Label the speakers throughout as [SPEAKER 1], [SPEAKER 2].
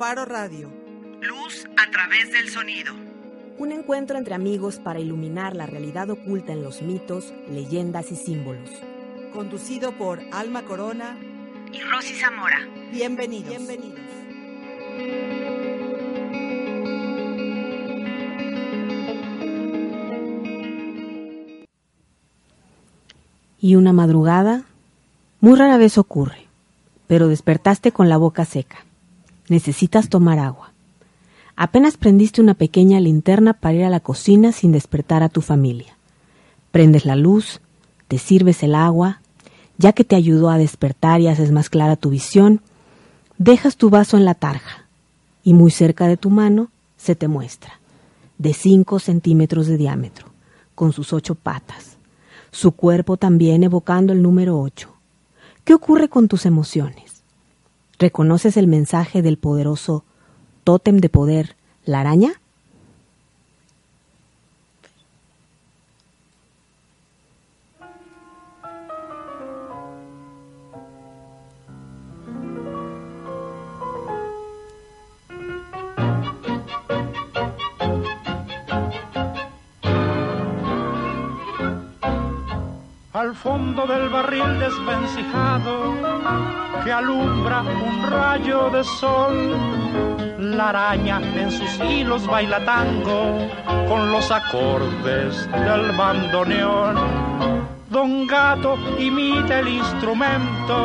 [SPEAKER 1] Faro Radio.
[SPEAKER 2] Luz a través del sonido.
[SPEAKER 3] Un encuentro entre amigos para iluminar la realidad oculta en los mitos, leyendas y símbolos.
[SPEAKER 1] Conducido por Alma Corona
[SPEAKER 2] y Rosy Zamora.
[SPEAKER 1] Bienvenidos. Bienvenidos.
[SPEAKER 3] Y una madrugada, muy rara vez ocurre, pero despertaste con la boca seca. Necesitas tomar agua. Apenas prendiste una pequeña linterna para ir a la cocina sin despertar a tu familia. Prendes la luz, te sirves el agua, ya que te ayudó a despertar y haces más clara tu visión, dejas tu vaso en la tarja y muy cerca de tu mano se te muestra, de 5 centímetros de diámetro, con sus ocho patas, su cuerpo también evocando el número 8. ¿Qué ocurre con tus emociones? ¿Reconoces el mensaje del poderoso tótem de poder, la araña?
[SPEAKER 4] Al fondo del barril desvencijado que alumbra un rayo de sol. La araña en sus hilos baila tango con los acordes del bandoneón. Don Gato imita el instrumento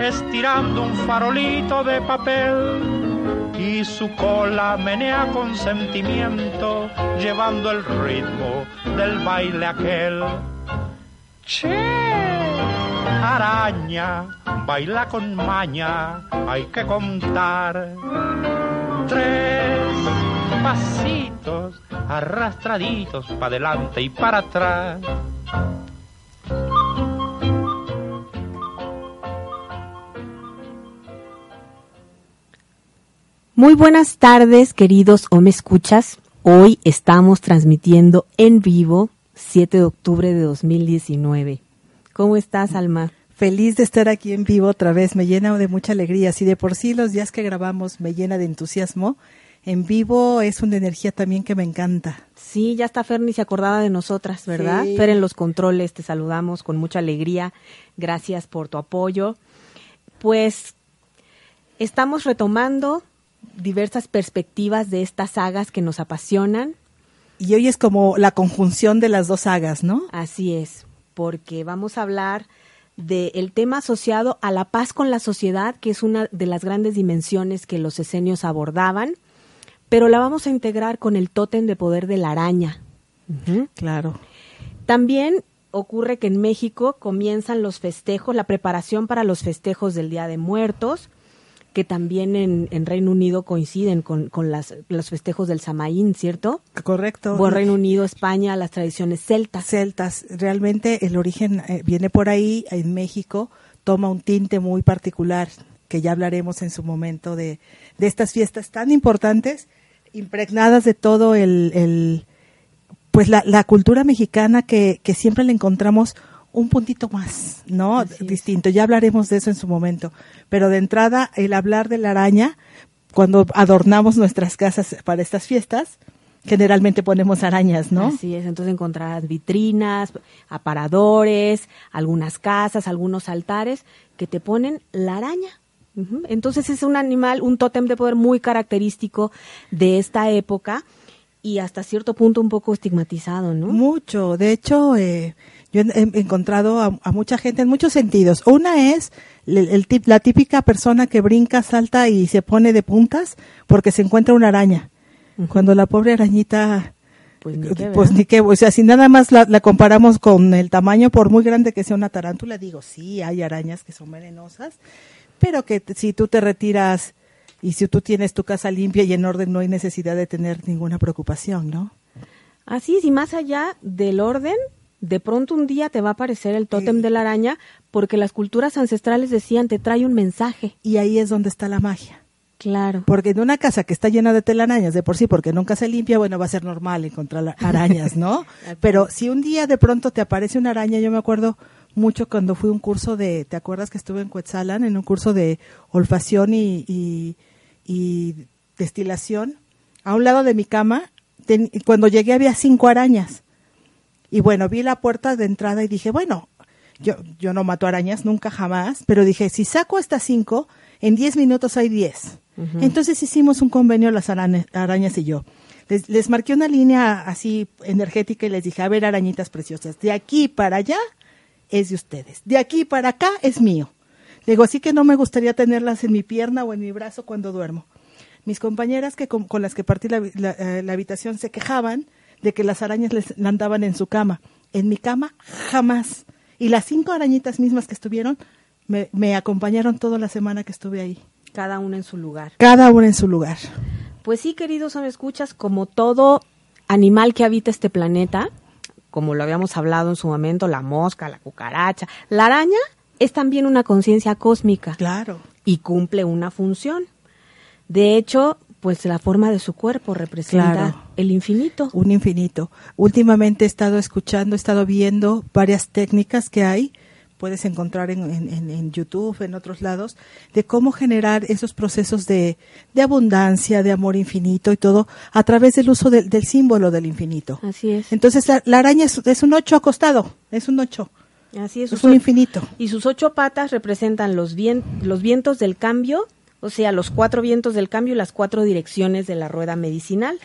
[SPEAKER 4] estirando un farolito de papel y su cola menea con sentimiento llevando el ritmo del baile aquel. Che, araña, baila con maña, hay que contar. Tres pasitos arrastraditos para adelante y para atrás.
[SPEAKER 3] Muy buenas tardes, queridos o me escuchas. Hoy estamos transmitiendo en vivo 7 de octubre de 2019. ¿Cómo estás, Alma?
[SPEAKER 1] Feliz de estar aquí en vivo otra vez, me llena de mucha alegría. Si de por sí los días que grabamos me llena de entusiasmo, en vivo es una energía también que me encanta.
[SPEAKER 3] Sí, ya está Fer ni se acordaba de nosotras, ¿verdad?
[SPEAKER 1] Sí.
[SPEAKER 3] Fer en los controles, te saludamos con mucha alegría. Gracias por tu apoyo. Pues estamos retomando diversas perspectivas de estas sagas que nos apasionan.
[SPEAKER 1] Y hoy es como la conjunción de las dos sagas, ¿no?
[SPEAKER 3] Así es, porque vamos a hablar del tema asociado a la paz con la sociedad, que es una de las grandes dimensiones que los esenios abordaban, pero la vamos a integrar con el tótem de poder de la araña.
[SPEAKER 1] Claro.
[SPEAKER 3] También ocurre que en México comienzan los festejos, la preparación para los festejos del Día de Muertos, que también en, en Reino Unido coinciden con, con las, los festejos del Samaín, ¿cierto?
[SPEAKER 1] Correcto.
[SPEAKER 3] Bueno, Reino Unido, España, las tradiciones celtas.
[SPEAKER 1] celtas. Realmente el origen eh, viene por ahí, en México, toma un tinte muy particular, que ya hablaremos en su momento de, de estas fiestas tan importantes, impregnadas de todo el, el pues la, la cultura mexicana que, que siempre le encontramos un puntito más, ¿no?
[SPEAKER 3] Así es.
[SPEAKER 1] Distinto. Ya hablaremos de eso en su momento. Pero de entrada, el hablar de la araña, cuando adornamos nuestras casas para estas fiestas, generalmente ponemos arañas, ¿no?
[SPEAKER 3] Así es, entonces encontrarás vitrinas, aparadores, algunas casas, algunos altares que te ponen la araña. Entonces es un animal, un tótem de poder muy característico de esta época y hasta cierto punto un poco estigmatizado, ¿no?
[SPEAKER 1] Mucho. De hecho, eh, yo he, encontrado a, a mucha gente en muchos sentidos. Una es el, el tip- la típica persona que brinca, salta y se pone de puntas porque se encuentra una araña. Cuando la pobre arañita,
[SPEAKER 3] Pues ni qué,
[SPEAKER 1] pues ni qué, o sea, si nada más la, la comparamos con el tamaño, por muy grande que sea una tarántula, digo, sí, hay arañas que son venenosas, pero que si tú te retiras y si tú tienes tu casa limpia y en orden, no hay necesidad de tener ninguna preocupación, ¿no?
[SPEAKER 3] Así es, y más allá del orden, de pronto un día te va a aparecer el tótem de la araña porque las culturas ancestrales decían te trae un mensaje.
[SPEAKER 1] Y ahí es donde está la magia.
[SPEAKER 3] Claro.
[SPEAKER 1] Porque en una casa que está llena de telarañas de por sí, porque nunca se limpia, bueno, va a ser normal encontrar arañas, ¿no? Pero si un día de pronto te aparece una araña, yo me acuerdo mucho cuando fui a un curso de, ¿te acuerdas que estuve en Cuetzalan en un curso de olfacción y, y, y destilación, a un lado de mi cama, ten- cuando llegué había cinco arañas. Y bueno, vi la puerta de entrada y dije, bueno, yo, yo no mato arañas, nunca jamás, pero dije, si saco estas cinco, en diez minutos hay diez. Entonces hicimos un convenio las arañas, arañas y yo. Les, les marqué una línea así energética y les dije, a ver, arañitas preciosas, de aquí para allá es de ustedes, de aquí para acá es mío. Digo, así que no me gustaría tenerlas en mi pierna o en mi brazo cuando duermo. Mis compañeras que con, con las que partí la, la, eh, la habitación se quejaban de que las arañas les andaban en su cama. En mi cama, jamás. Y las cinco arañitas mismas que estuvieron me, me acompañaron toda la semana que estuve ahí.
[SPEAKER 3] Cada una en su lugar.
[SPEAKER 1] Cada una en su lugar.
[SPEAKER 3] Pues sí, queridos me escuchas, como todo animal que habita este planeta, como lo habíamos hablado en su momento, la mosca, la cucaracha, la araña es también una conciencia cósmica
[SPEAKER 1] Claro.
[SPEAKER 3] y cumple una función. De hecho, pues la forma de su cuerpo representa
[SPEAKER 1] Claro.
[SPEAKER 3] el infinito.
[SPEAKER 1] un infinito. Últimamente he estado escuchando, he estado viendo varias técnicas que hay, puedes encontrar en, en- en- YouTube, en otros lados, de cómo generar esos procesos de, de abundancia, de amor infinito y todo, a través del uso del- del símbolo del infinito.
[SPEAKER 3] Así es.
[SPEAKER 1] Entonces la, la araña es, es un ocho acostado, es un ocho,
[SPEAKER 3] Así es.
[SPEAKER 1] es un
[SPEAKER 3] o-
[SPEAKER 1] infinito.
[SPEAKER 3] Y sus ocho patas representan los, vien- los vientos del cambio, o sea, los cuatro vientos del cambio y las cuatro direcciones de la rueda medicinal.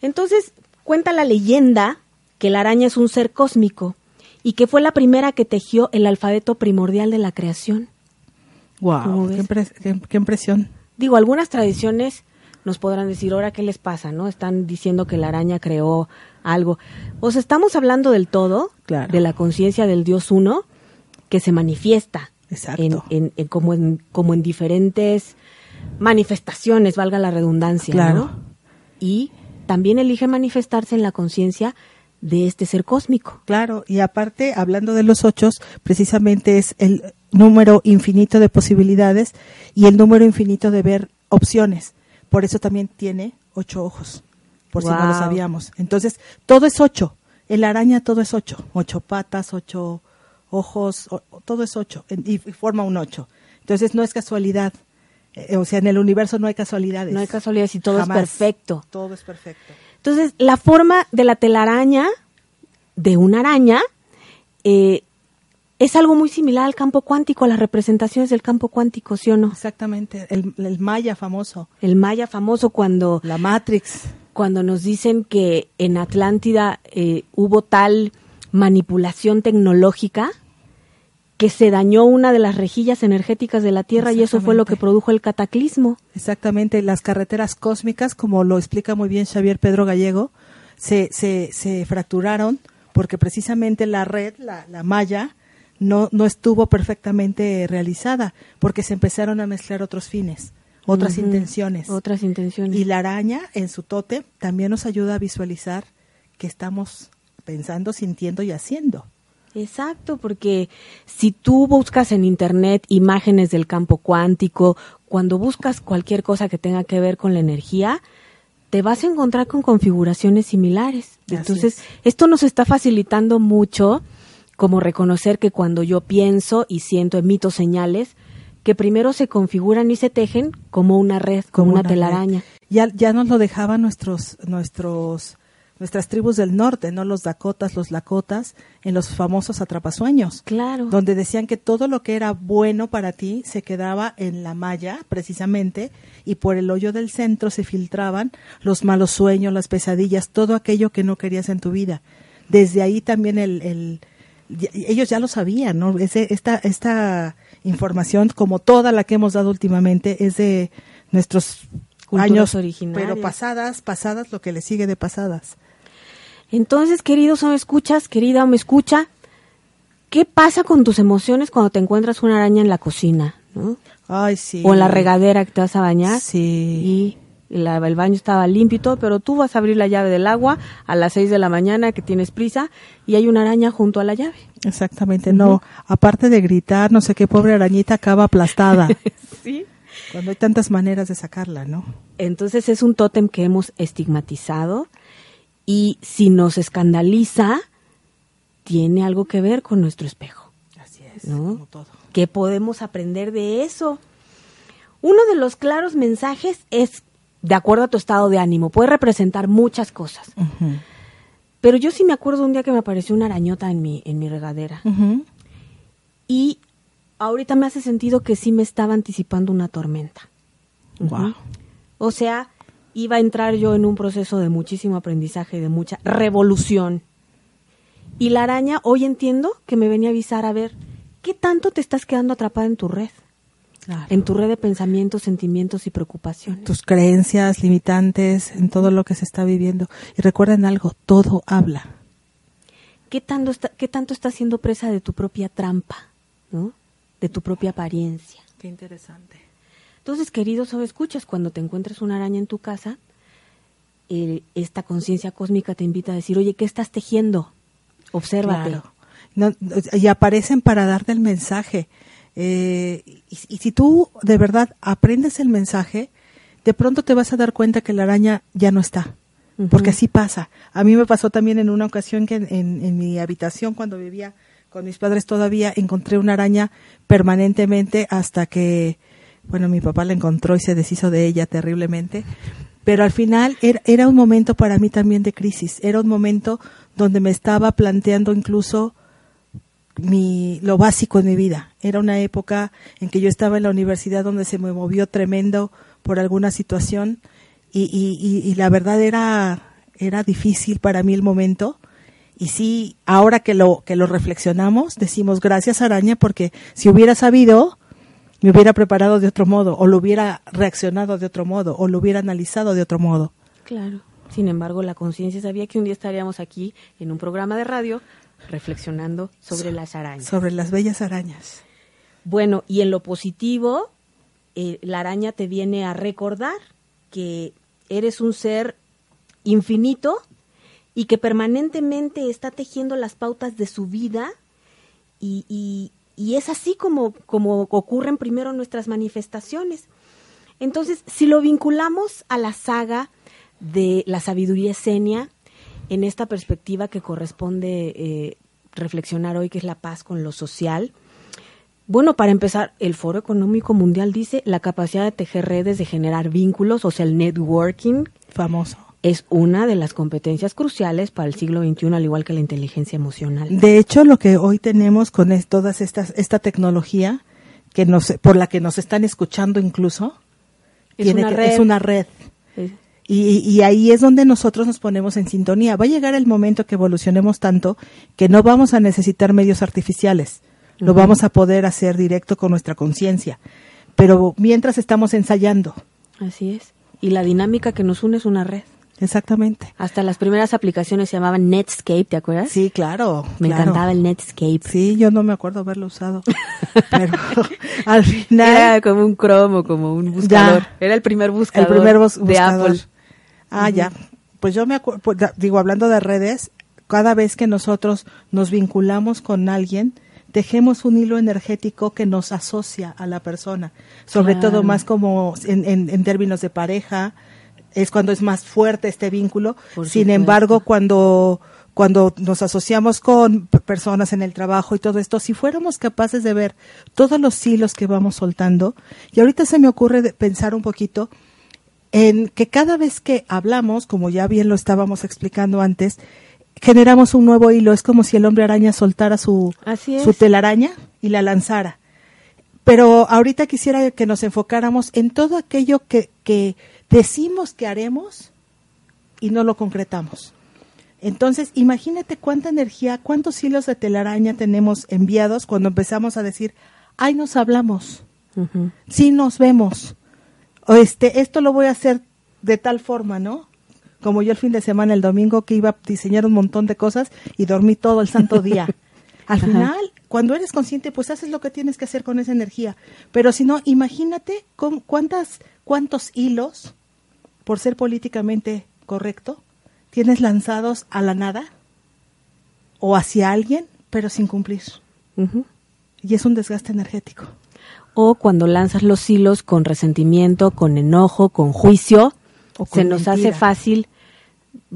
[SPEAKER 3] Entonces, cuenta la leyenda que la araña es un ser cósmico y que fue la primera que tejió el alfabeto primordial de la creación. ¿Cómo
[SPEAKER 1] Wow, qué, impre- qué- qué impresión.
[SPEAKER 3] Digo, algunas tradiciones nos podrán decir, ahora, ¿qué les pasa? ¿No? Están diciendo que la araña creó algo. O sea, estamos hablando del todo,
[SPEAKER 1] Claro.
[SPEAKER 3] de la conciencia del Dios uno, que se manifiesta
[SPEAKER 1] Exacto.
[SPEAKER 3] en, en- en- como, en, como en diferentes manifestaciones, valga la redundancia.
[SPEAKER 1] Claro.
[SPEAKER 3] ¿no? Y también elige manifestarse en la conciencia de este ser cósmico.
[SPEAKER 1] Claro, y aparte, hablando de los ochos, precisamente es el número infinito de posibilidades y el número infinito de ver opciones. Por eso también tiene ocho ojos, por si no lo sabíamos. Entonces, todo es ocho. En la araña todo es ocho. Ocho patas, ocho ojos, todo es ocho en- y, forma un ocho. Entonces, no es casualidad. Eh, o sea, en el universo no hay casualidades.
[SPEAKER 3] No hay casualidades y todo
[SPEAKER 1] Jamás.
[SPEAKER 3] es perfecto.
[SPEAKER 1] Todo es perfecto.
[SPEAKER 3] Entonces, la forma de la telaraña, de una araña, eh, es algo muy similar al campo cuántico, a las representaciones del campo cuántico, ¿sí o no?
[SPEAKER 1] Exactamente. El, el maya famoso.
[SPEAKER 3] El maya famoso cuando,
[SPEAKER 1] La Matrix.
[SPEAKER 3] cuando nos dicen que en Atlántida eh, hubo tal manipulación tecnológica que se dañó una de las rejillas energéticas de la Tierra y eso fue lo que produjo el cataclismo.
[SPEAKER 1] Exactamente, las carreteras cósmicas, como lo explica muy bien Xavier Pedro Gallego, se, se, se fracturaron porque precisamente la red, la, la malla, no, no estuvo perfectamente realizada, porque se empezaron a mezclar otros fines, otras intenciones.
[SPEAKER 3] Otras intenciones.
[SPEAKER 1] Y la araña en su tote también nos ayuda a visualizar que estamos pensando, sintiendo y haciendo.
[SPEAKER 3] Exacto, porque si tú buscas en internet imágenes del campo cuántico, cuando buscas cualquier cosa que tenga que ver con la energía, te vas a encontrar con configuraciones similares.
[SPEAKER 1] Así
[SPEAKER 3] Entonces,
[SPEAKER 1] es.
[SPEAKER 3] esto nos está facilitando mucho como reconocer que cuando yo pienso y siento, emito señales, que primero se configuran y se tejen como una red, como, una,
[SPEAKER 1] red.
[SPEAKER 3] telaraña.
[SPEAKER 1] Ya, ya nos lo dejaban nuestros, nuestros, nuestras tribus del norte, ¿no? Los dakotas, los lakotas, en los famosos atrapasueños.
[SPEAKER 3] Claro.
[SPEAKER 1] Donde decían que todo lo que era bueno para ti se quedaba en la malla, precisamente, y por el hoyo del centro se filtraban los malos sueños, las pesadillas, todo aquello que no querías en tu vida. Desde ahí también el, ellos ya lo sabían, ¿no? Ese, esta, esta información, como toda la que hemos dado últimamente, es de nuestros
[SPEAKER 3] Culturas
[SPEAKER 1] años,
[SPEAKER 3] originarias.
[SPEAKER 1] pero pasadas, pasadas, lo que le sigue de pasadas.
[SPEAKER 3] Entonces, queridos o me escuchas, querida o me escucha, ¿qué pasa con tus emociones cuando te encuentras una araña en la cocina? ¿no?
[SPEAKER 1] Ay, sí.
[SPEAKER 3] O en la regadera que te vas a bañar
[SPEAKER 1] Sí.
[SPEAKER 3] y la- el baño estaba limpio y todo, pero tú vas a abrir la llave del agua a las 6 de la mañana que tienes prisa y hay una araña junto a la llave.
[SPEAKER 1] Exactamente, no. Aparte de gritar, no sé qué pobre arañita acaba aplastada.
[SPEAKER 3] Sí.
[SPEAKER 1] cuando hay tantas maneras de sacarla, ¿no?
[SPEAKER 3] Entonces es un tótem que hemos estigmatizado y si nos escandaliza, tiene algo que ver con nuestro espejo.
[SPEAKER 1] Así es,
[SPEAKER 3] ¿No?
[SPEAKER 1] como todo.
[SPEAKER 3] ¿Qué podemos aprender de eso? Uno de los claros mensajes es de acuerdo a tu estado de ánimo. Puede representar muchas cosas. Pero yo sí me acuerdo un día que me apareció una arañota en mi, en mi regadera. Y ahorita me hace sentido que sí me estaba anticipando una tormenta.
[SPEAKER 1] Guau.
[SPEAKER 3] O sea, iba a entrar yo en un proceso de muchísimo aprendizaje, de mucha revolución. Y la araña, hoy entiendo que me venía a avisar a ver qué tanto te estás quedando atrapada en tu red,
[SPEAKER 1] Claro.
[SPEAKER 3] en tu red de pensamientos, sentimientos y preocupaciones.
[SPEAKER 1] tus creencias limitantes, en todo lo que se está viviendo. Y recuerden algo, todo habla.
[SPEAKER 3] ¿Qué tanto, está, ¿Qué tanto estás siendo presa de tu propia trampa, ¿no? de tu propia apariencia?
[SPEAKER 1] Qué interesante.
[SPEAKER 3] Entonces, queridos o escuchas, cuando te encuentres una araña en tu casa, esta conciencia cósmica te invita a decir, oye, ¿qué estás tejiendo? Obsérvate.
[SPEAKER 1] Claro. No, y aparecen para darte el mensaje. Eh, y, y si tú de verdad aprendes el mensaje, de pronto te vas a dar cuenta que la araña ya no está. Porque así pasa. A mí me pasó también en una ocasión que en, en- en mi habitación, cuando vivía con mis padres todavía, encontré una araña permanentemente hasta que, bueno, mi papá la encontró y se deshizo de ella terriblemente. Pero al final era, un momento para mí también de crisis. Era un momento donde me estaba planteando incluso lo básico en mi vida. Era una época en que yo estaba en la universidad donde se me movió tremendo por alguna situación y, y la verdad era, era difícil para mí el momento. Y sí, ahora que lo, que lo reflexionamos, decimos gracias araña porque si hubiera sabido, me hubiera preparado de otro modo, o lo hubiera reaccionado de otro modo, o lo hubiera analizado de otro modo.
[SPEAKER 3] Claro. Sin embargo, la conciencia sabía que un día estaríamos aquí en un programa de radio reflexionando sobre las arañas.
[SPEAKER 1] Sobre las bellas arañas.
[SPEAKER 3] Bueno, y en lo positivo, eh, la araña te viene a recordar que eres un ser infinito y que permanentemente está tejiendo las pautas de su vida y, y- y es así como, como ocurren primero nuestras manifestaciones. Entonces, si lo vinculamos a la saga de la sabiduría esenia, en esta perspectiva que corresponde eh, reflexionar hoy, que es la paz con lo social, bueno, para empezar, el Foro Económico Mundial dice la capacidad de tejer redes, de generar vínculos, o sea, el networking,
[SPEAKER 1] Famoso.
[SPEAKER 3] Es una de las competencias cruciales para el siglo XXI, al igual que la inteligencia emocional.
[SPEAKER 1] De hecho, lo que hoy tenemos con es- todas estas esta tecnología que nos por la que nos están escuchando incluso
[SPEAKER 3] Es
[SPEAKER 1] tiene
[SPEAKER 3] una
[SPEAKER 1] que-
[SPEAKER 3] red.
[SPEAKER 1] es una red. Y, y ahí es donde nosotros nos ponemos en sintonía. Va a llegar el momento que evolucionemos tanto que no vamos a necesitar medios artificiales. Lo vamos a poder hacer directo con nuestra conciencia. Pero mientras estamos ensayando.
[SPEAKER 3] Así es. Y la dinámica que nos une es una red.
[SPEAKER 1] Exactamente.
[SPEAKER 3] Hasta las primeras aplicaciones se llamaban Netscape, ¿te acuerdas?
[SPEAKER 1] Sí, claro.
[SPEAKER 3] Me
[SPEAKER 1] claro.
[SPEAKER 3] encantaba el Netscape.
[SPEAKER 1] Sí, yo no me acuerdo haberlo usado. Pero al final.
[SPEAKER 3] Era como un cromo, como un buscador.
[SPEAKER 1] Ya.
[SPEAKER 3] Era el primer
[SPEAKER 1] el
[SPEAKER 3] buscador,
[SPEAKER 1] primer bus-
[SPEAKER 3] de
[SPEAKER 1] buscador.
[SPEAKER 3] Apple.
[SPEAKER 1] Ah, ya. Pues yo me acuerdo, digo, hablando de redes, cada vez que nosotros nos vinculamos con alguien, tejemos un hilo energético que nos asocia a la persona. Sobre
[SPEAKER 3] Claro.
[SPEAKER 1] todo más como en, en- en términos de pareja, es cuando es más fuerte este vínculo.
[SPEAKER 3] Por
[SPEAKER 1] Sin
[SPEAKER 3] supuesto.
[SPEAKER 1] embargo, cuando cuando nos asociamos con personas en el trabajo y todo esto, si fuéramos capaces de ver todos los hilos que vamos soltando, y ahorita se me ocurre pensar un poquito en que cada vez que hablamos, como ya bien lo estábamos explicando antes, generamos un nuevo hilo. Es como si el hombre araña soltara su, su telaraña y la lanzara. Pero ahorita quisiera que nos enfocáramos en todo aquello que, que decimos que haremos y no lo concretamos. Entonces, imagínate cuánta energía, cuántos hilos de telaraña tenemos enviados cuando empezamos a decir, ay, nos hablamos,
[SPEAKER 3] Ujú.
[SPEAKER 1] sí nos vemos, o este, esto lo voy a hacer de tal forma, ¿no? Como yo el fin de semana, el domingo, que iba a diseñar un montón de cosas y dormí todo el santo día. Al
[SPEAKER 3] Ajá.
[SPEAKER 1] final, cuando eres consciente, pues haces lo que tienes que hacer con esa energía. Pero si no, imagínate con cuántas, cuántos hilos, por ser políticamente correcto, tienes lanzados a la nada o hacia alguien, pero sin cumplir. Y es un desgaste energético.
[SPEAKER 3] O cuando lanzas los hilos con resentimiento, con enojo, con juicio,
[SPEAKER 1] O con
[SPEAKER 3] se nos hace fácil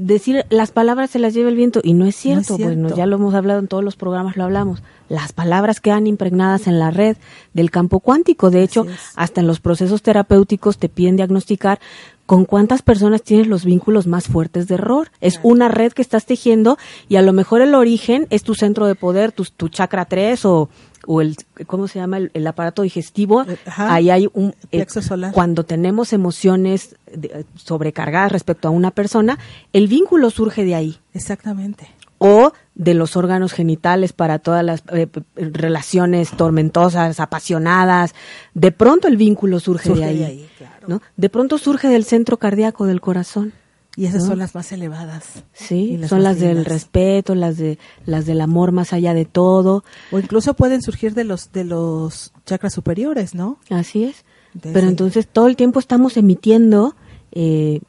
[SPEAKER 3] decir las palabras se las lleva el viento y no es cierto,
[SPEAKER 1] cierto.
[SPEAKER 3] bueno, ya lo hemos hablado en todos los programas, lo hablamos. Las palabras quedan impregnadas en la red del campo cuántico. De hecho, hasta en los procesos terapéuticos te piden diagnosticar con cuántas personas tienes los vínculos más fuertes de error. Es una red que estás tejiendo y a lo mejor el origen es tu centro de poder, tu, tu chakra 3 o, o el, ¿cómo se llama? El, el aparato digestivo.
[SPEAKER 1] Eh, ajá.
[SPEAKER 3] Ahí hay un... eh,
[SPEAKER 1] solar.
[SPEAKER 3] Cuando tenemos emociones de- sobrecargadas respecto a una persona, el vínculo surge de ahí
[SPEAKER 1] Exactamente.
[SPEAKER 3] o de los órganos genitales para todas las eh, relaciones tormentosas, apasionadas. De pronto el vínculo surge,
[SPEAKER 1] Surge
[SPEAKER 3] de ahí.
[SPEAKER 1] de ahí, claro.
[SPEAKER 3] ¿no? De pronto surge del centro cardíaco del corazón.
[SPEAKER 1] Y esas
[SPEAKER 3] ¿No?
[SPEAKER 1] son las más elevadas.
[SPEAKER 3] Sí, son las del respeto, las de las del amor más allá de todo.
[SPEAKER 1] O incluso pueden surgir de los de los chakras superiores, ¿no?
[SPEAKER 3] Así es.
[SPEAKER 1] Desde-
[SPEAKER 3] Pero entonces todo el tiempo estamos emitiendo eh,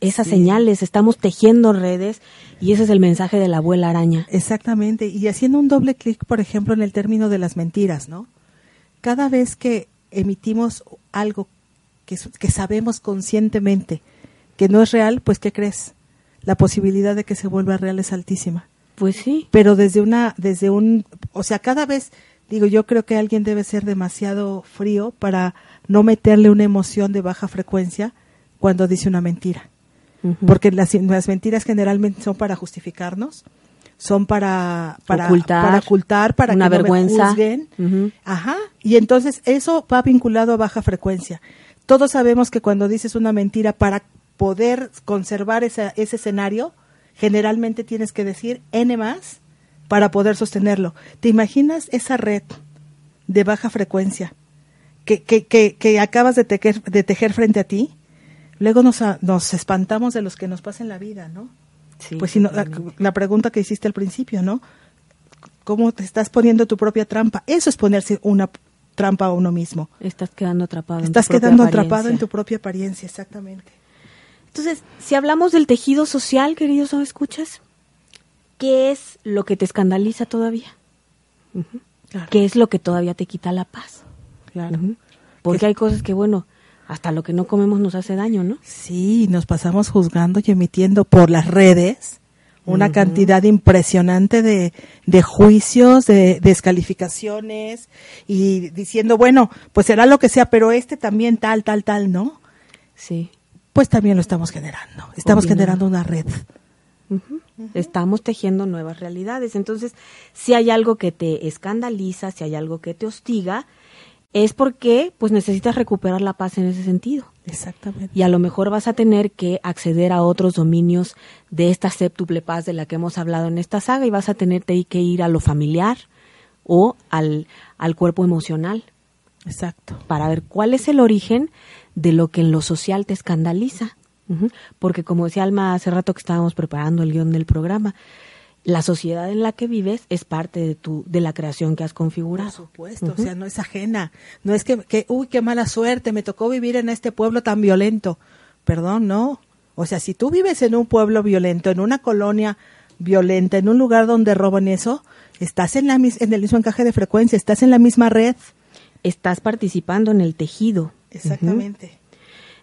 [SPEAKER 3] esas
[SPEAKER 1] Sí.
[SPEAKER 3] señales, estamos tejiendo redes y ese es el mensaje de la abuela araña.
[SPEAKER 1] Exactamente. Y haciendo un doble clic, por ejemplo, en el término de las mentiras, ¿no? Cada vez que emitimos algo que, que sabemos conscientemente que no es real, pues ¿qué crees? La posibilidad de que se vuelva real es altísima.
[SPEAKER 3] Pues sí,
[SPEAKER 1] Pero desde una, desde un, o sea, cada vez, digo, yo creo que alguien debe ser demasiado frío para no meterle una emoción de baja frecuencia cuando dice una mentira. Porque las, las mentiras generalmente son para justificarnos, son para, para
[SPEAKER 3] Ocultar,
[SPEAKER 1] para, ocultar, para
[SPEAKER 3] una
[SPEAKER 1] que no me
[SPEAKER 3] vergüenza.
[SPEAKER 1] juzguen.
[SPEAKER 3] Ujú.
[SPEAKER 1] Ajá. Y entonces eso va vinculado a baja frecuencia. Todos sabemos que cuando dices una mentira para poder conservar esa- ese escenario, generalmente tienes que decir N más para poder sostenerlo. ¿Te imaginas esa red de baja frecuencia que, que, que, que acabas de tejer, de tejer frente a ti? Luego nos, nos espantamos de los que nos pasa en la vida, ¿no?
[SPEAKER 3] Sí,
[SPEAKER 1] pues si no, la, la pregunta que hiciste al principio, ¿no? ¿Cómo te estás poniendo tu propia trampa? Eso es ponerse una trampa a uno mismo.
[SPEAKER 3] estás quedando atrapado. en tu
[SPEAKER 1] Estás quedando atrapado en tu propia apariencia, exactamente.
[SPEAKER 3] Entonces, si hablamos del tejido social, queridos ¿no escuchas? ¿Qué es lo que te escandaliza todavía?
[SPEAKER 1] Claro,
[SPEAKER 3] ¿Qué es lo que todavía te quita la paz?
[SPEAKER 1] claro.
[SPEAKER 3] Porque
[SPEAKER 1] ¿Qué-
[SPEAKER 3] hay cosas que, bueno, hasta lo que no comemos nos hace daño, ¿no?
[SPEAKER 1] Sí, nos pasamos juzgando y emitiendo por las redes una cantidad impresionante de, de juicios, de descalificaciones y diciendo, bueno, pues será lo que sea, pero este también tal, tal, tal, ¿no?
[SPEAKER 3] Sí.
[SPEAKER 1] Pues también lo estamos generando. Estamos generando una red.
[SPEAKER 3] Estamos tejiendo nuevas realidades. Entonces, si hay algo que te escandaliza, si hay algo que te hostiga, es porque pues necesitas recuperar la paz en ese sentido.
[SPEAKER 1] Exactamente.
[SPEAKER 3] Y a lo mejor vas a tener que acceder a otros dominios de esta séptuple paz de la que hemos hablado en esta saga y vas a tener que ir a lo familiar o al, al cuerpo emocional
[SPEAKER 1] Exacto.
[SPEAKER 3] para ver cuál es el origen de lo que en lo social te escandaliza. Porque como decía Alma hace rato que estábamos preparando el guion del programa, la sociedad en la que vives es parte de tu de la creación que has
[SPEAKER 1] Por
[SPEAKER 3] configurado.
[SPEAKER 1] supuesto, o sea, no es ajena. No es que, que, uy, qué mala suerte, me tocó vivir en este pueblo tan violento. Perdón, no. O sea, si tú vives en un pueblo violento, en una colonia violenta, en un lugar donde roban eso, estás en, la, mis- en el mismo encaje de frecuencia, estás en la misma red.
[SPEAKER 3] Estás participando en el tejido.
[SPEAKER 1] Exactamente.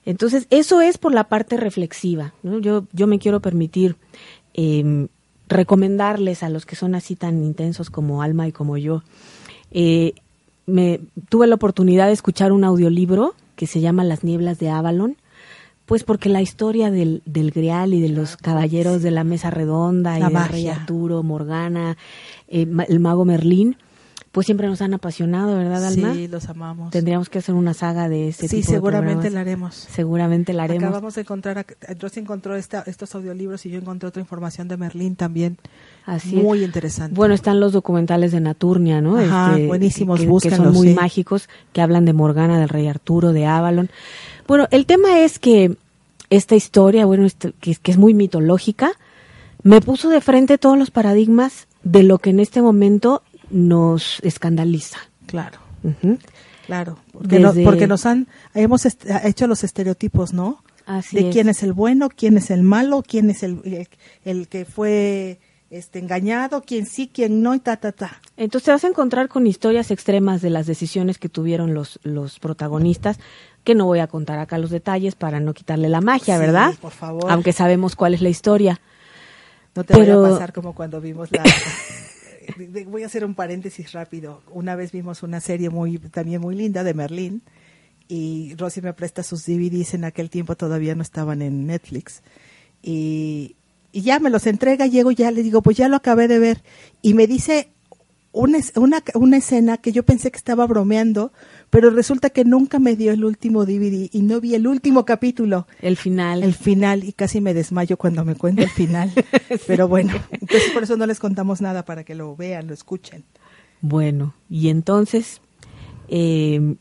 [SPEAKER 3] Entonces, eso es por la parte reflexiva. ¿no? Yo, yo me quiero permitir eh, recomendarles a los que son así tan intensos como Alma y como yo. eh, me tuve la oportunidad de escuchar un audiolibro que se llama Las nieblas de Avalon, pues porque la historia del, del Grial y de los caballeros de la mesa redonda y del rey. Arturo, Morgana, eh, el mago Merlín, pues siempre nos han apasionado, ¿verdad, Alma?
[SPEAKER 1] Sí, los amamos.
[SPEAKER 3] Tendríamos que hacer una saga de este
[SPEAKER 1] sí,
[SPEAKER 3] tipo de
[SPEAKER 1] seguramente la haremos.
[SPEAKER 3] Seguramente la haremos.
[SPEAKER 1] Acabamos de encontrar, Rosy encontró esta, estos audiolibros y yo encontré otra información de Merlín también.
[SPEAKER 3] Así es.
[SPEAKER 1] Muy interesante.
[SPEAKER 3] Bueno, están los documentales de Naturnia, ¿no?
[SPEAKER 1] Ajá, buenísimos,
[SPEAKER 3] que, que
[SPEAKER 1] búsquenlos,
[SPEAKER 3] son muy
[SPEAKER 1] sí.
[SPEAKER 3] mágicos, que hablan de Morgana, del rey Arturo, de Avalon. Bueno, el tema es que esta historia, bueno, que, que es muy mitológica, me puso de frente todos los paradigmas de lo que en este momento nos escandaliza.
[SPEAKER 1] Claro. Claro, porque, no- porque nos han hemos hecho los estereotipos, ¿no?
[SPEAKER 3] Así
[SPEAKER 1] de
[SPEAKER 3] es.
[SPEAKER 1] quién es el bueno, quién es el malo, quién es el, el, el que fue este engañado, quién sí, quién no y ta ta ta.
[SPEAKER 3] Entonces te vas a encontrar con historias extremas de las decisiones que tuvieron los, los protagonistas, que no voy a contar acá los detalles para no quitarle la magia,
[SPEAKER 1] Sí,
[SPEAKER 3] ¿verdad?
[SPEAKER 1] por favor.
[SPEAKER 3] Aunque sabemos cuál es la historia.
[SPEAKER 1] No te
[SPEAKER 3] Pero-
[SPEAKER 1] vaya a pasar como cuando vimos la... Voy a hacer un paréntesis rápido. Una vez vimos una serie muy también muy linda de Merlín y Rosy me presta sus DVDs. En aquel tiempo todavía no estaban en Netflix. Y, y ya me los entrega, llego ya, le digo, pues ya lo acabé de ver. Y me dice una, una escena que yo pensé que estaba bromeando, pero resulta que nunca me dio el último DVD y no vi el último capítulo
[SPEAKER 3] El final.
[SPEAKER 1] el final y casi me desmayo cuando me cuenta el final. Pero bueno, entonces por eso no les contamos nada para que lo vean, lo escuchen.
[SPEAKER 3] Bueno, y entonces, eh,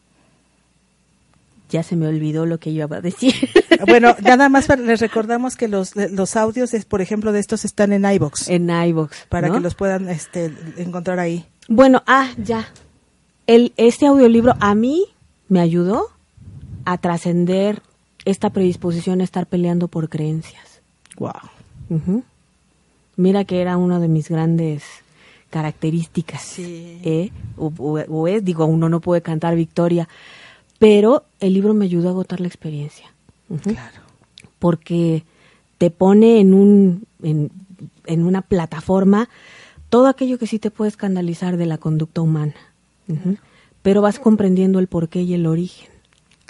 [SPEAKER 3] ya se me olvidó lo que iba a decir.
[SPEAKER 1] Bueno, nada más para- les recordamos que los, los audios, es, por ejemplo, de estos están en iBox
[SPEAKER 3] en iVoox.
[SPEAKER 1] para
[SPEAKER 3] ¿no?
[SPEAKER 1] que los puedan este, encontrar ahí.
[SPEAKER 3] Bueno, ah, ya. El, este audiolibro a mí me ayudó a trascender esta predisposición a estar peleando por creencias.
[SPEAKER 1] Wow.
[SPEAKER 3] Ujú. Mira que era una de mis grandes características.
[SPEAKER 1] Sí.
[SPEAKER 3] ¿eh? O, o- o es, digo, uno no puede cantar victoria, pero el libro me ayudó a agotar la experiencia.
[SPEAKER 1] Claro.
[SPEAKER 3] Porque te pone en, un, en, en una plataforma todo aquello que sí te puede escandalizar de la conducta humana. Pero vas comprendiendo el porqué y el origen,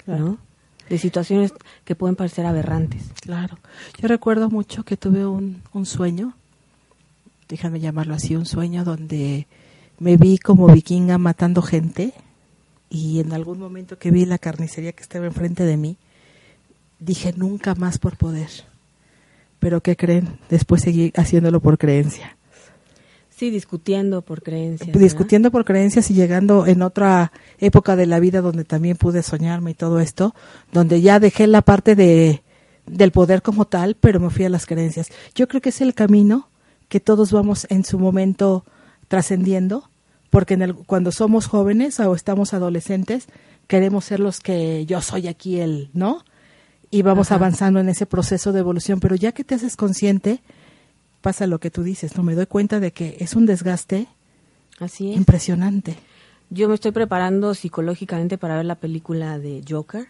[SPEAKER 3] ¿no? De situaciones que pueden parecer aberrantes.
[SPEAKER 1] Claro. Yo recuerdo mucho que tuve un, un sueño, déjame llamarlo así, un sueño donde me vi como vikinga matando gente y en algún momento que vi la carnicería que estaba enfrente de mí, dije nunca más por poder. Pero ¿qué creen? Después seguí haciéndolo por creencia.
[SPEAKER 3] Sí, discutiendo por creencias. ¿verdad?
[SPEAKER 1] discutiendo por creencias y llegando en otra época de la vida donde también pude soñarme y todo esto, donde ya dejé la parte de del poder como tal, pero me fui a las creencias. Yo creo que es el camino que todos vamos en su momento trascendiendo, porque en el, cuando somos jóvenes o estamos adolescentes, queremos ser los que yo soy aquí el, ¿no? Y vamos
[SPEAKER 3] Ajá.
[SPEAKER 1] avanzando en ese proceso de evolución, pero ya que te haces consciente, pasa lo que tú dices, no me doy cuenta de que es un desgaste
[SPEAKER 3] Así es.
[SPEAKER 1] impresionante.
[SPEAKER 3] Yo me estoy preparando psicológicamente para ver la película de Joker,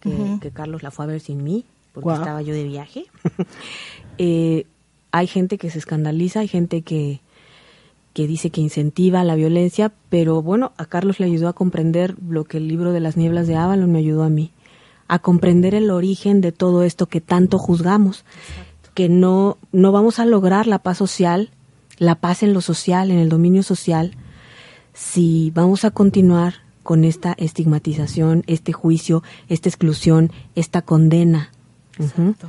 [SPEAKER 3] que, Carlos la fue a ver sin mí, porque estaba yo de viaje. Eh, hay gente que se escandaliza, hay gente que, que dice que incentiva la violencia, pero bueno, a Carlos le ayudó a comprender lo que el libro de las nieblas de Avalon me ayudó a mí, a comprender el origen de todo esto que tanto juzgamos, que no, no vamos a lograr la paz social, la paz en lo social, en el dominio social, si vamos a continuar con esta estigmatización, este juicio, esta exclusión, esta condena.
[SPEAKER 1] Exacto.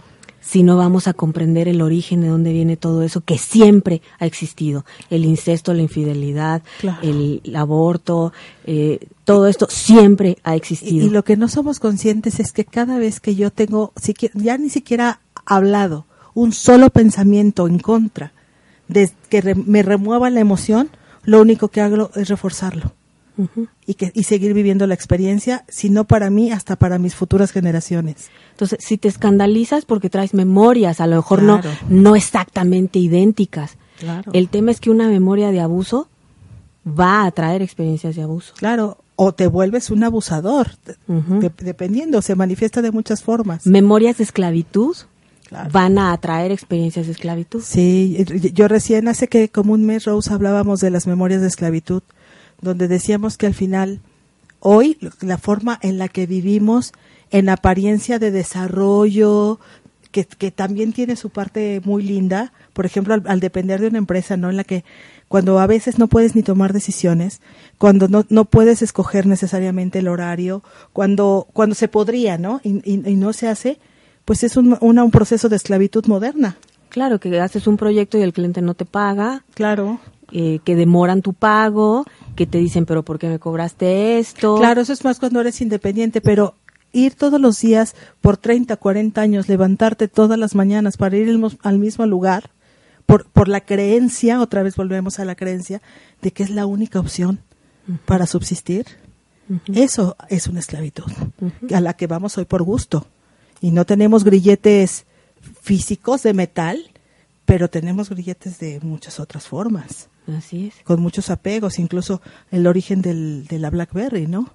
[SPEAKER 3] Si no vamos a comprender el origen de dónde viene todo eso que siempre ha existido, el incesto, la infidelidad,
[SPEAKER 1] Claro.
[SPEAKER 3] el, aborto, eh, todo esto siempre ha
[SPEAKER 1] Y,
[SPEAKER 3] existido.
[SPEAKER 1] y lo que no somos conscientes es que cada vez que yo tengo, ya ni siquiera hablado, un solo pensamiento en contra de que re- me remueva la emoción, lo único que hago es reforzarlo Y, que, y seguir viviendo la experiencia, si no para mí, hasta para mis futuras generaciones.
[SPEAKER 3] Entonces, si te escandalizas porque traes memorias, a lo mejor no,
[SPEAKER 1] Claro.
[SPEAKER 3] no exactamente idénticas.
[SPEAKER 1] Claro.
[SPEAKER 3] El tema es que una memoria de abuso va a traer experiencias de abuso.
[SPEAKER 1] Claro, o te vuelves un abusador, de- dependiendo, se manifiesta de muchas formas.
[SPEAKER 3] Memorias de esclavitud
[SPEAKER 1] Claro.
[SPEAKER 3] van a atraer experiencias de esclavitud.
[SPEAKER 1] Sí, yo recién hace que como un mes, Rose, hablábamos de las memorias de esclavitud, donde decíamos que al final, hoy, la forma en la que vivimos, en apariencia de desarrollo, que, que también tiene su parte muy linda, por ejemplo, al, al depender de una empresa, ¿no? En la que cuando a veces no puedes ni tomar decisiones, cuando no, no puedes escoger necesariamente el horario, cuando, cuando se podría, ¿no? Y, y- y no se hace, pues es un, una- un proceso de esclavitud moderna.
[SPEAKER 3] Claro, que haces un proyecto y el cliente no te paga,
[SPEAKER 1] Claro.
[SPEAKER 3] Eh, que demoran tu pago, que te dicen, pero ¿por qué me cobraste esto?
[SPEAKER 1] Claro, eso es más cuando eres independiente, pero ir todos los días por 30, 40 años, levantarte todas las mañanas para ir al mismo lugar, por, por la creencia, otra vez volvemos a la creencia, de que es la única opción para subsistir, eso es una esclavitud, a la que vamos hoy por gusto. Y no tenemos grilletes físicos de metal, pero tenemos grilletes de muchas otras formas
[SPEAKER 3] Así es.
[SPEAKER 1] con muchos apegos, incluso el origen del, de la BlackBerry, ¿no?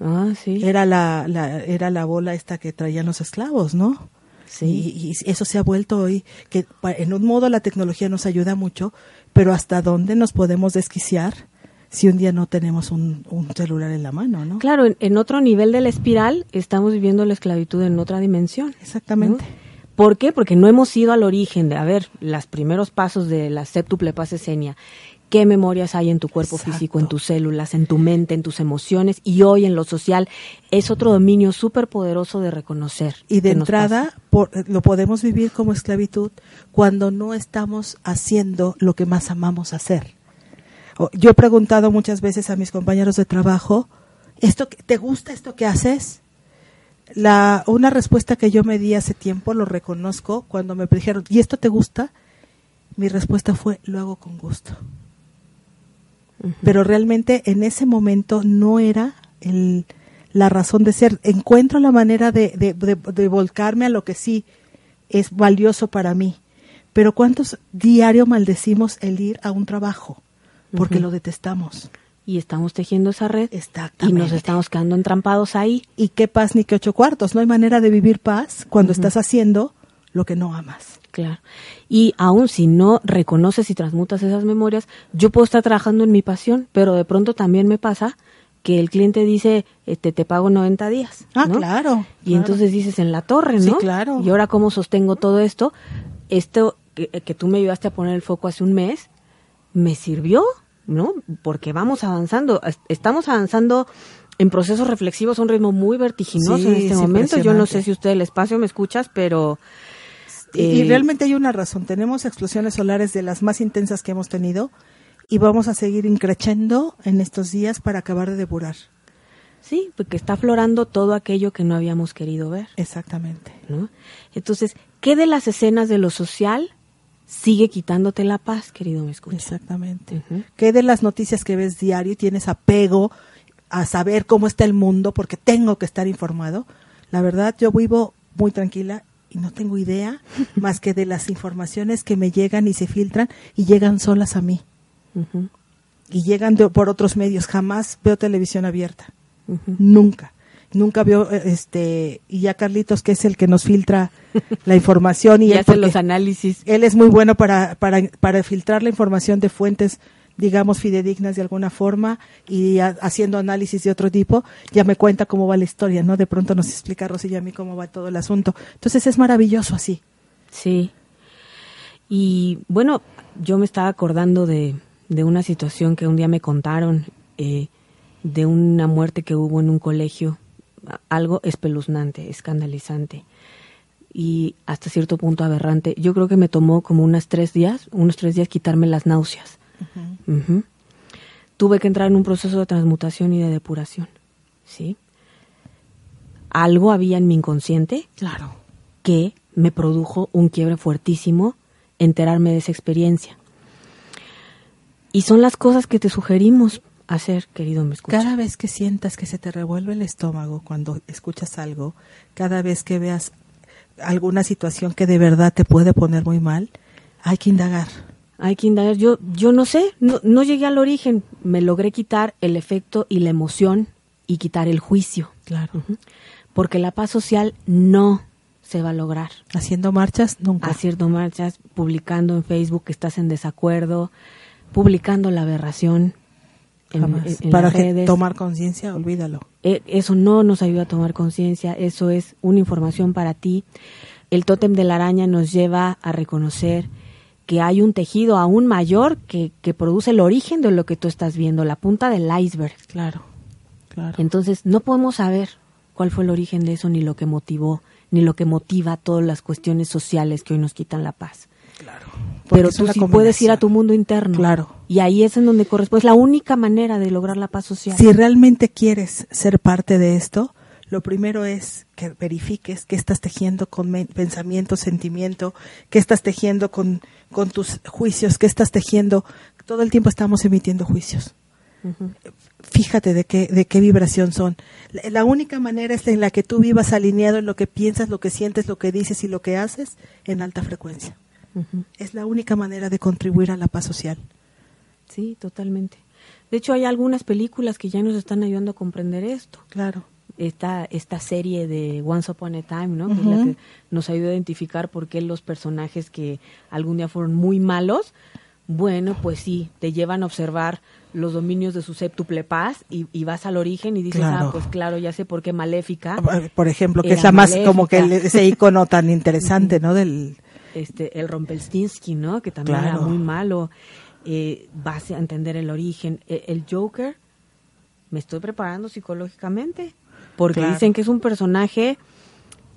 [SPEAKER 3] Ah, sí.
[SPEAKER 1] Era la, la, era la bola esta que traían los esclavos, ¿no?
[SPEAKER 3] Sí.
[SPEAKER 1] Y, y eso se ha vuelto hoy, que en un modo la tecnología nos ayuda mucho, pero hasta dónde nos podemos desquiciar si un día no tenemos un, un celular en la mano, ¿no?
[SPEAKER 3] Claro, en, en otro nivel de la espiral estamos viviendo la esclavitud en otra dimensión.
[SPEAKER 1] Exactamente.
[SPEAKER 3] ¿no? ¿Por qué? Porque no hemos ido al origen de, a ver, los primeros pasos de la séptuple pasecenia. ¿Qué memorias hay en tu cuerpo
[SPEAKER 1] Exacto.
[SPEAKER 3] físico, en tus células, en tu mente, en tus emociones? Y hoy en lo social es otro dominio súper poderoso de reconocer.
[SPEAKER 1] Y de entrada por- lo podemos vivir como esclavitud cuando no estamos haciendo lo que más amamos hacer. Yo he preguntado muchas veces a mis compañeros de trabajo, ¿esto ¿te gusta esto que haces? La, una respuesta que yo me di hace tiempo, lo reconozco, cuando me dijeron, ¿y esto te gusta? Mi respuesta fue, lo hago con gusto. Pero realmente en ese momento no era el, la razón de ser. Encuentro la manera de, de, de- de volcarme a lo que sí es valioso para mí. Pero ¿cuántos diario maldecimos el ir a un trabajo? Porque lo detestamos.
[SPEAKER 3] Y estamos tejiendo esa red. Y nos estamos quedando entrampados ahí.
[SPEAKER 1] ¿Y qué paz ni qué ocho cuartos? No hay manera de vivir paz cuando estás haciendo lo que no amas.
[SPEAKER 3] Claro. Y aún si no reconoces y transmutas esas memorias, yo puedo estar trabajando en mi pasión, pero de pronto también me pasa que el cliente dice, este, te pago 90 días.
[SPEAKER 1] Ah,
[SPEAKER 3] ¿no?
[SPEAKER 1] claro.
[SPEAKER 3] Y
[SPEAKER 1] claro.
[SPEAKER 3] entonces dices, en la torre, ¿no?
[SPEAKER 1] Sí, claro.
[SPEAKER 3] Y ahora, ¿cómo sostengo todo esto? Esto que, que tú me ayudaste a poner el foco hace un mes, me sirvió, ¿no? Porque vamos avanzando, est- estamos avanzando en procesos reflexivos a un ritmo muy vertiginoso
[SPEAKER 1] Sí,
[SPEAKER 3] en este
[SPEAKER 1] es
[SPEAKER 3] momento. Yo no sé si usted el espacio me escuchas, pero...
[SPEAKER 1] Y, y
[SPEAKER 3] eh,
[SPEAKER 1] realmente hay una razón. Tenemos explosiones solares de las más intensas que hemos tenido y vamos a seguir increchendo en estos días para acabar de depurar.
[SPEAKER 3] Sí, porque está aflorando todo aquello que no habíamos querido ver,
[SPEAKER 1] Exactamente.
[SPEAKER 3] ¿no? Entonces, ¿qué de las escenas de lo social sigue quitándote la paz, querido me escucha?
[SPEAKER 1] Exactamente. ¿Qué de las noticias que ves diario y tienes apego a saber cómo está el mundo porque tengo que estar informado? La verdad, yo vivo muy tranquila y no tengo idea más que de las informaciones que me llegan y se filtran y llegan solas a mí. Y llegan de- por otros medios. Jamás veo televisión abierta. Nunca. Nunca veo, eh, este, y ya Carlitos, que es el que nos filtra la información y,
[SPEAKER 3] Y hace los análisis.
[SPEAKER 1] él es muy bueno para, para, para filtrar la información de fuentes, digamos, fidedignas de alguna forma y ha- haciendo análisis de otro tipo, ya me cuenta cómo va la historia, ¿no? De pronto nos explica a Rosy y a mí cómo va todo el asunto. Entonces es maravilloso así.
[SPEAKER 3] Sí. Y bueno, yo me estaba acordando de, de una situación que un día me contaron, eh, de una muerte que hubo en un colegio, algo espeluznante, escandalizante y hasta cierto punto aberrante. Yo creo que me tomó como unos tres días, unos tres días quitarme las náuseas. Tuve que entrar en un proceso de transmutación y de depuración, ¿sí? Algo había en mi inconsciente
[SPEAKER 1] Claro.
[SPEAKER 3] que me produjo un quiebre fuertísimo enterarme de esa experiencia. Y son las cosas que te sugerimos hacer, querido me escucha.
[SPEAKER 1] Cada vez que sientas que se te revuelve el estómago cuando escuchas algo, cada vez que veas alguna situación que de verdad te puede poner muy mal, hay que indagar.
[SPEAKER 3] Hay que indagar. Yo, yo no sé, no, no llegué al origen. Me logré quitar el efecto y la emoción y quitar el juicio.
[SPEAKER 1] Claro.
[SPEAKER 3] Porque la paz social no se va a lograr.
[SPEAKER 1] Haciendo marchas, nunca.
[SPEAKER 3] Haciendo marchas, publicando en Facebook que estás en desacuerdo, publicando la aberración en,
[SPEAKER 1] Jamás.
[SPEAKER 3] en- en
[SPEAKER 1] Para
[SPEAKER 3] las
[SPEAKER 1] que
[SPEAKER 3] redes.
[SPEAKER 1] tomar conciencia, olvídalo.
[SPEAKER 3] Eh, eso no nos ayuda a tomar conciencia, eso es una información para ti. El tótem de la araña nos lleva a reconocer que hay un tejido aún mayor que, que produce el origen de lo que tú estás viendo, la punta del iceberg.
[SPEAKER 1] Claro. Claro.
[SPEAKER 3] Entonces, no podemos saber cuál fue el origen de eso, ni lo que motivó, ni lo que motiva todas las cuestiones sociales que hoy nos quitan la paz.
[SPEAKER 1] Claro.
[SPEAKER 3] Pero tú sí puedes ir a tu mundo interno.
[SPEAKER 1] Claro.
[SPEAKER 3] Y ahí es en donde corresponde. Es la única manera de lograr la paz social.
[SPEAKER 1] Si realmente quieres ser parte de esto, lo primero es que verifiques qué estás tejiendo con pensamiento, sentimiento, qué estás tejiendo con, con tus juicios, qué estás tejiendo. Todo el tiempo estamos emitiendo juicios. Fíjate de qué, de qué vibración son. La, la única manera es en la que tú vivas alineado en lo que piensas, lo que sientes, lo que dices y lo que haces en alta frecuencia. Es la única manera de contribuir a la paz social.
[SPEAKER 3] Sí, totalmente. De hecho, hay algunas películas que ya nos están ayudando a comprender esto.
[SPEAKER 1] Claro.
[SPEAKER 3] Esta, esta serie de Once Upon a Time, ¿no? Que es la que nos ayuda a identificar por qué los personajes que algún día fueron muy malos, bueno, pues sí, te llevan a observar los dominios de su séptuple paz y, y vas al origen y dices,
[SPEAKER 1] Claro.
[SPEAKER 3] ah, pues claro, ya sé por qué Maléfica,
[SPEAKER 1] Por ejemplo, que es la más como que ese icono tan interesante, ¿no? Del
[SPEAKER 3] este, el Rompelstinsky, ¿no? Que también
[SPEAKER 1] Claro.
[SPEAKER 3] era muy malo. Eh, vas a entender el origen. Eh, el Joker, me estoy preparando psicológicamente, porque
[SPEAKER 1] Claro.
[SPEAKER 3] dicen que es un personaje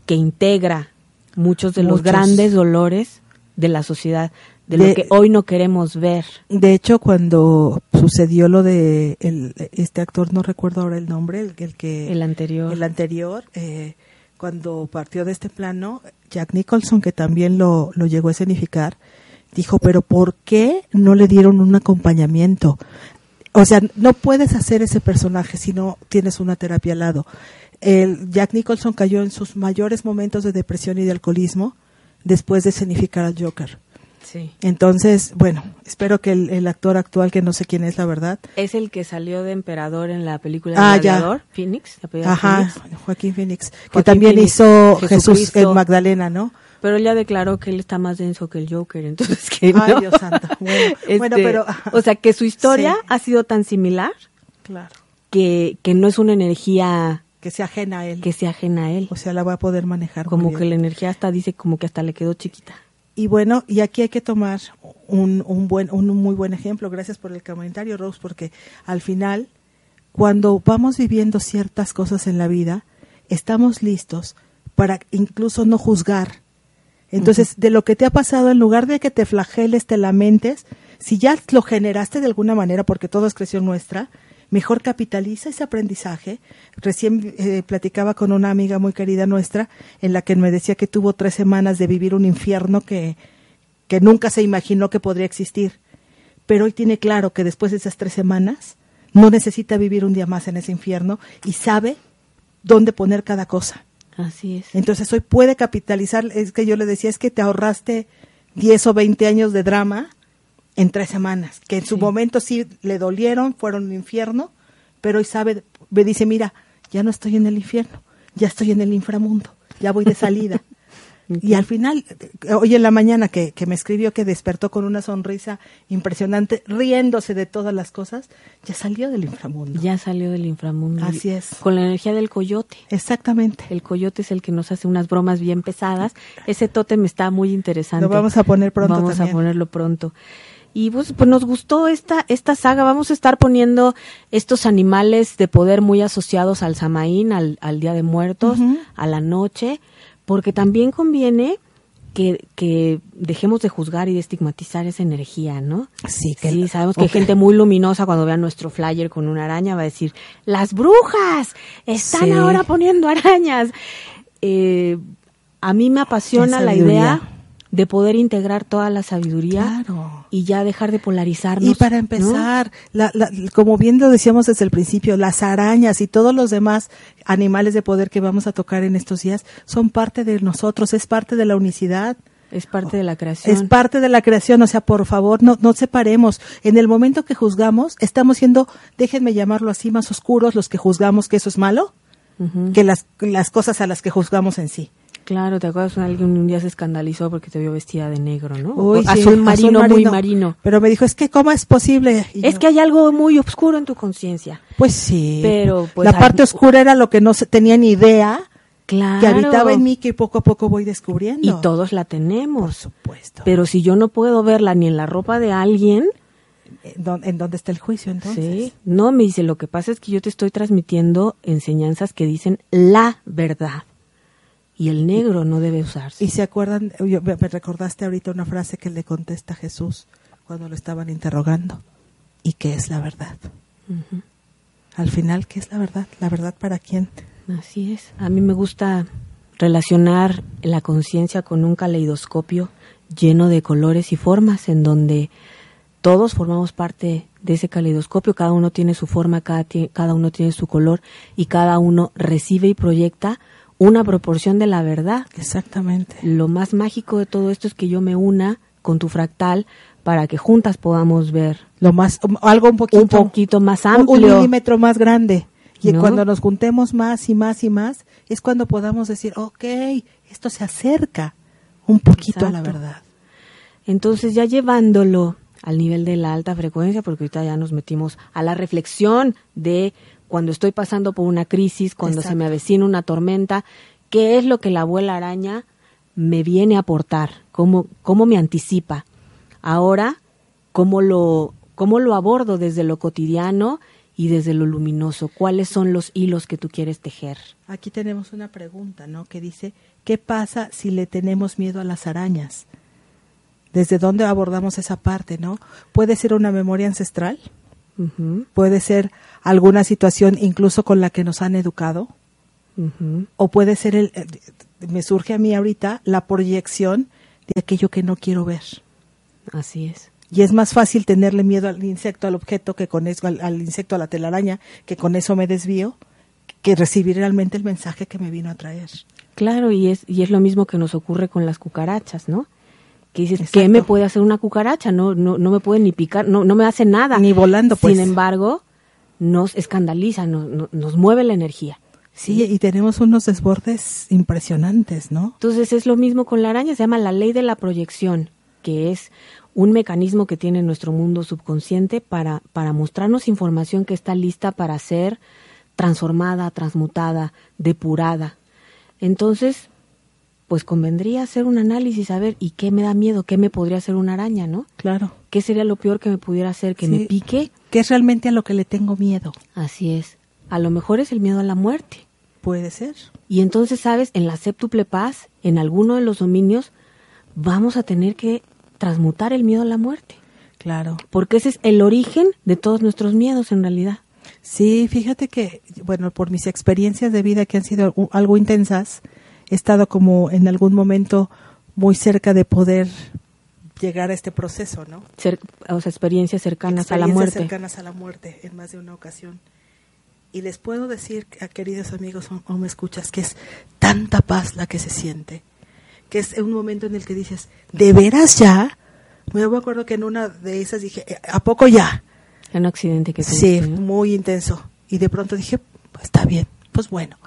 [SPEAKER 3] que integra muchos de los grandes dolores de la sociedad, de,
[SPEAKER 1] De-
[SPEAKER 3] lo que hoy no queremos ver.
[SPEAKER 1] De hecho, cuando sucedió lo de el, este actor, no recuerdo ahora el nombre, el, el que
[SPEAKER 3] El anterior.
[SPEAKER 1] el anterior, eh, cuando partió de este plano, Jack Nicholson, que también lo, lo llegó a escenificar, dijo, pero ¿por qué no le dieron un acompañamiento? O sea, no puedes hacer ese personaje si no tienes una terapia al lado. El Jack Nicholson cayó en sus mayores momentos de depresión y de alcoholismo después de escenificar al Joker.
[SPEAKER 3] Sí.
[SPEAKER 1] Entonces, bueno, espero que el, el actor actual, que no sé quién es la verdad,
[SPEAKER 3] Es el que salió de emperador en la película
[SPEAKER 1] Ah,
[SPEAKER 3] El
[SPEAKER 1] ya.
[SPEAKER 3] Gladiador, Phoenix,
[SPEAKER 1] ajá,
[SPEAKER 3] Phoenix.
[SPEAKER 1] Joaquín Phoenix, que también
[SPEAKER 3] Phoenix,
[SPEAKER 1] hizo Jesús en Magdalena, ¿no?
[SPEAKER 3] Pero él ya declaró que él está más denso que el Joker, entonces que
[SPEAKER 1] Ay,
[SPEAKER 3] no.
[SPEAKER 1] Dios santo. Bueno, bueno,
[SPEAKER 3] Este,
[SPEAKER 1] pero-
[SPEAKER 3] O sea, que su historia
[SPEAKER 1] Sí.
[SPEAKER 3] ha sido tan similar
[SPEAKER 1] Claro.
[SPEAKER 3] que, que no es una energía
[SPEAKER 1] Que se ajena a él.
[SPEAKER 3] que sea ajena a él.
[SPEAKER 1] o sea, la va a poder manejar.
[SPEAKER 3] Como que la energía hasta dice como que hasta le quedó chiquita.
[SPEAKER 1] Y bueno, y aquí hay que tomar un, un buen, un muy buen ejemplo. Gracias por el comentario, Rose, porque al final, cuando vamos viviendo ciertas cosas en la vida, estamos listos para incluso no juzgar. Entonces, de lo que te ha pasado, en lugar de que te flageles, te lamentes, si ya lo generaste de alguna manera, porque todo es creación nuestra, mejor capitaliza ese aprendizaje. Recién eh, platicaba con una amiga muy querida nuestra, en la que me decía que tuvo tres semanas de vivir un infierno que, que nunca se imaginó que podría existir. Pero hoy tiene claro que después de esas tres semanas no necesita vivir un día más en ese infierno y sabe dónde poner cada cosa.
[SPEAKER 3] Así es.
[SPEAKER 1] Entonces hoy puede capitalizar, es que yo le decía, es que te ahorraste 10 o 20 años de drama en tres semanas, que en su
[SPEAKER 3] Sí.
[SPEAKER 1] momento sí le dolieron, fueron un infierno, pero hoy sabe, me dice, mira, ya no estoy en el infierno, ya estoy en el inframundo, ya voy de salida. Y al final, hoy en la mañana que, que me escribió que despertó con una sonrisa impresionante, riéndose de todas las cosas, ya salió del inframundo.
[SPEAKER 3] Ya salió del inframundo.
[SPEAKER 1] Así es.
[SPEAKER 3] Con la energía del coyote.
[SPEAKER 1] Exactamente.
[SPEAKER 3] El coyote es el que nos hace unas bromas bien pesadas. Ese tótem está muy interesante.
[SPEAKER 1] Lo vamos a poner pronto
[SPEAKER 3] Vamos
[SPEAKER 1] también.
[SPEAKER 3] a ponerlo pronto. Y pues, pues nos gustó esta, esta saga. Vamos a estar poniendo estos animales de poder muy asociados al Samaín, al, al Día de Muertos, a la noche, porque también conviene que, que dejemos de juzgar y de estigmatizar esa energía, ¿no?
[SPEAKER 1] Sí, que
[SPEAKER 3] Sí, sabemos que hay gente muy luminosa cuando vea nuestro flyer con una araña va a decir, las brujas están
[SPEAKER 1] Sí.
[SPEAKER 3] ahora poniendo arañas. Eh, a mí me apasiona la idea de poder integrar toda la sabiduría
[SPEAKER 1] Claro.
[SPEAKER 3] y ya dejar de polarizarnos.
[SPEAKER 1] Y para
[SPEAKER 3] ¿no?
[SPEAKER 1] empezar, la- la- como bien lo decíamos desde el principio, las arañas y todos los demás animales de poder que vamos a tocar en estos días son parte de nosotros, es parte de la unicidad.
[SPEAKER 3] es parte de la creación.
[SPEAKER 1] Es parte de la creación, o sea, por favor, no, no separemos. En el momento que juzgamos, estamos siendo, déjenme llamarlo así, más oscuros los que juzgamos que eso es malo, que las, las cosas a las que juzgamos en sí.
[SPEAKER 3] Claro, ¿te acuerdas? Alguien un día se escandalizó porque te vio vestida de negro, ¿no?
[SPEAKER 1] Uy,
[SPEAKER 3] O
[SPEAKER 1] sí,
[SPEAKER 3] azul marino, muy marino.
[SPEAKER 1] Pero me dijo, es que ¿cómo es posible? Y
[SPEAKER 3] Es
[SPEAKER 1] yo,
[SPEAKER 3] que hay algo muy oscuro en tu conciencia.
[SPEAKER 1] Pues sí.
[SPEAKER 3] Pero, pues,
[SPEAKER 1] la
[SPEAKER 3] hay-
[SPEAKER 1] parte oscura era lo que no se tenía ni idea
[SPEAKER 3] Claro.
[SPEAKER 1] que habitaba en mí que poco a poco voy descubriendo.
[SPEAKER 3] Y todos la
[SPEAKER 1] Por
[SPEAKER 3] tenemos.
[SPEAKER 1] supuesto.
[SPEAKER 3] Pero si yo no puedo verla ni en la ropa de alguien,
[SPEAKER 1] ¿En dó- ¿En dónde está el juicio entonces?
[SPEAKER 3] sí, no me dice, lo que pasa es que yo te estoy transmitiendo enseñanzas que dicen la verdad. Y el negro no debe usarse.
[SPEAKER 1] Y se acuerdan, yo- me recordaste ahorita una frase que le contesta Jesús cuando lo estaban interrogando. ¿Y qué es la verdad? Al final, ¿qué es la verdad? ¿La verdad para quién?
[SPEAKER 3] Así es. A mí me gusta relacionar la conciencia con un caleidoscopio lleno de colores y formas en donde todos formamos parte de ese caleidoscopio, cada uno tiene su forma, cada, cada uno tiene su color y cada uno recibe y proyecta una proporción de la verdad.
[SPEAKER 1] Exactamente.
[SPEAKER 3] Lo más mágico de todo esto es que yo me una con tu fractal para que juntas podamos ver
[SPEAKER 1] Lo más, um, algo un poquito,
[SPEAKER 3] un poquito más
[SPEAKER 1] un- un
[SPEAKER 3] amplio.
[SPEAKER 1] milímetro más grande. Y
[SPEAKER 3] ¿No?
[SPEAKER 1] cuando nos juntemos más y más y más, es cuando podamos decir, ok, esto se acerca un poquito a la verdad.
[SPEAKER 3] Entonces ya llevándolo al nivel de la alta frecuencia, porque ahorita ya nos metimos a la reflexión de cuando estoy pasando por una crisis, cuando se me avecina una tormenta, qué es lo que la abuela araña me viene a aportar, cómo, cómo me anticipa. Ahora, cómo lo, cómo lo abordo desde lo cotidiano y desde lo luminoso, cuáles son los hilos que tú quieres tejer.
[SPEAKER 1] Aquí tenemos una pregunta, ¿no? Que dice, ¿qué pasa si le tenemos miedo a las arañas? ¿Desde dónde abordamos esa parte, no? ¿Puede ser una memoria ancestral? ¿Puede ser alguna situación incluso con la que nos han educado? ¿O puede ser, el, eh, me surge a mí ahorita, la proyección de aquello que no quiero ver?
[SPEAKER 3] Así es.
[SPEAKER 1] Y es más fácil tenerle miedo al insecto, al objeto, que con eso, al, al insecto, a la telaraña, que con eso me desvío, que recibir realmente el mensaje que me vino a traer.
[SPEAKER 3] Claro, y es, y es lo mismo que nos ocurre con las cucarachas, ¿no? Que dices,
[SPEAKER 1] Exacto.
[SPEAKER 3] ¿qué me puede hacer una cucaracha? No, no, no me puede ni picar, no, no me hace nada.
[SPEAKER 1] Ni volando, pues.
[SPEAKER 3] Sin embargo, nos escandaliza, nos, nos, nos mueve la energía.
[SPEAKER 1] Sí, y tenemos unos desbordes impresionantes, ¿no?
[SPEAKER 3] Entonces es lo mismo con la araña, se llama la ley de la proyección, que es un mecanismo que tiene nuestro mundo subconsciente para, para mostrarnos información que está lista para ser transformada, transmutada, depurada. Entonces, pues convendría hacer un análisis, a ver, ¿y qué me da miedo? ¿Qué me podría hacer una araña, no?
[SPEAKER 1] Claro.
[SPEAKER 3] ¿Qué sería lo peor que me pudiera hacer? ¿Que me pique?
[SPEAKER 1] Que es realmente a lo que le tengo miedo.
[SPEAKER 3] Así es. A lo mejor es el miedo a la muerte.
[SPEAKER 1] Puede ser.
[SPEAKER 3] Y entonces, ¿sabes? En la séptuple paz, en alguno de los dominios, vamos a tener que transmutar el miedo a la muerte.
[SPEAKER 1] Claro.
[SPEAKER 3] Porque ese es el origen de todos nuestros miedos en realidad.
[SPEAKER 1] Sí, fíjate que, bueno, por mis experiencias de vida que han sido algo intensas, estado como en algún momento muy cerca de poder llegar a este proceso, ¿no?
[SPEAKER 3] Cer- o sea, experiencias cercanas a la muerte.
[SPEAKER 1] cercanas a la muerte en más de una ocasión. Y les puedo decir, a queridos amigos o, o me escuchas, que es tanta paz la que se siente, que es un momento en el que dices, ¿de veras ya? Me acuerdo que en una de esas dije, "Eh, ¿a poco ya?
[SPEAKER 3] En un accidente que
[SPEAKER 1] Sí,
[SPEAKER 3] tuviste, ¿no?
[SPEAKER 1] muy intenso. Y de pronto dije, "Pues está bien, pues bueno.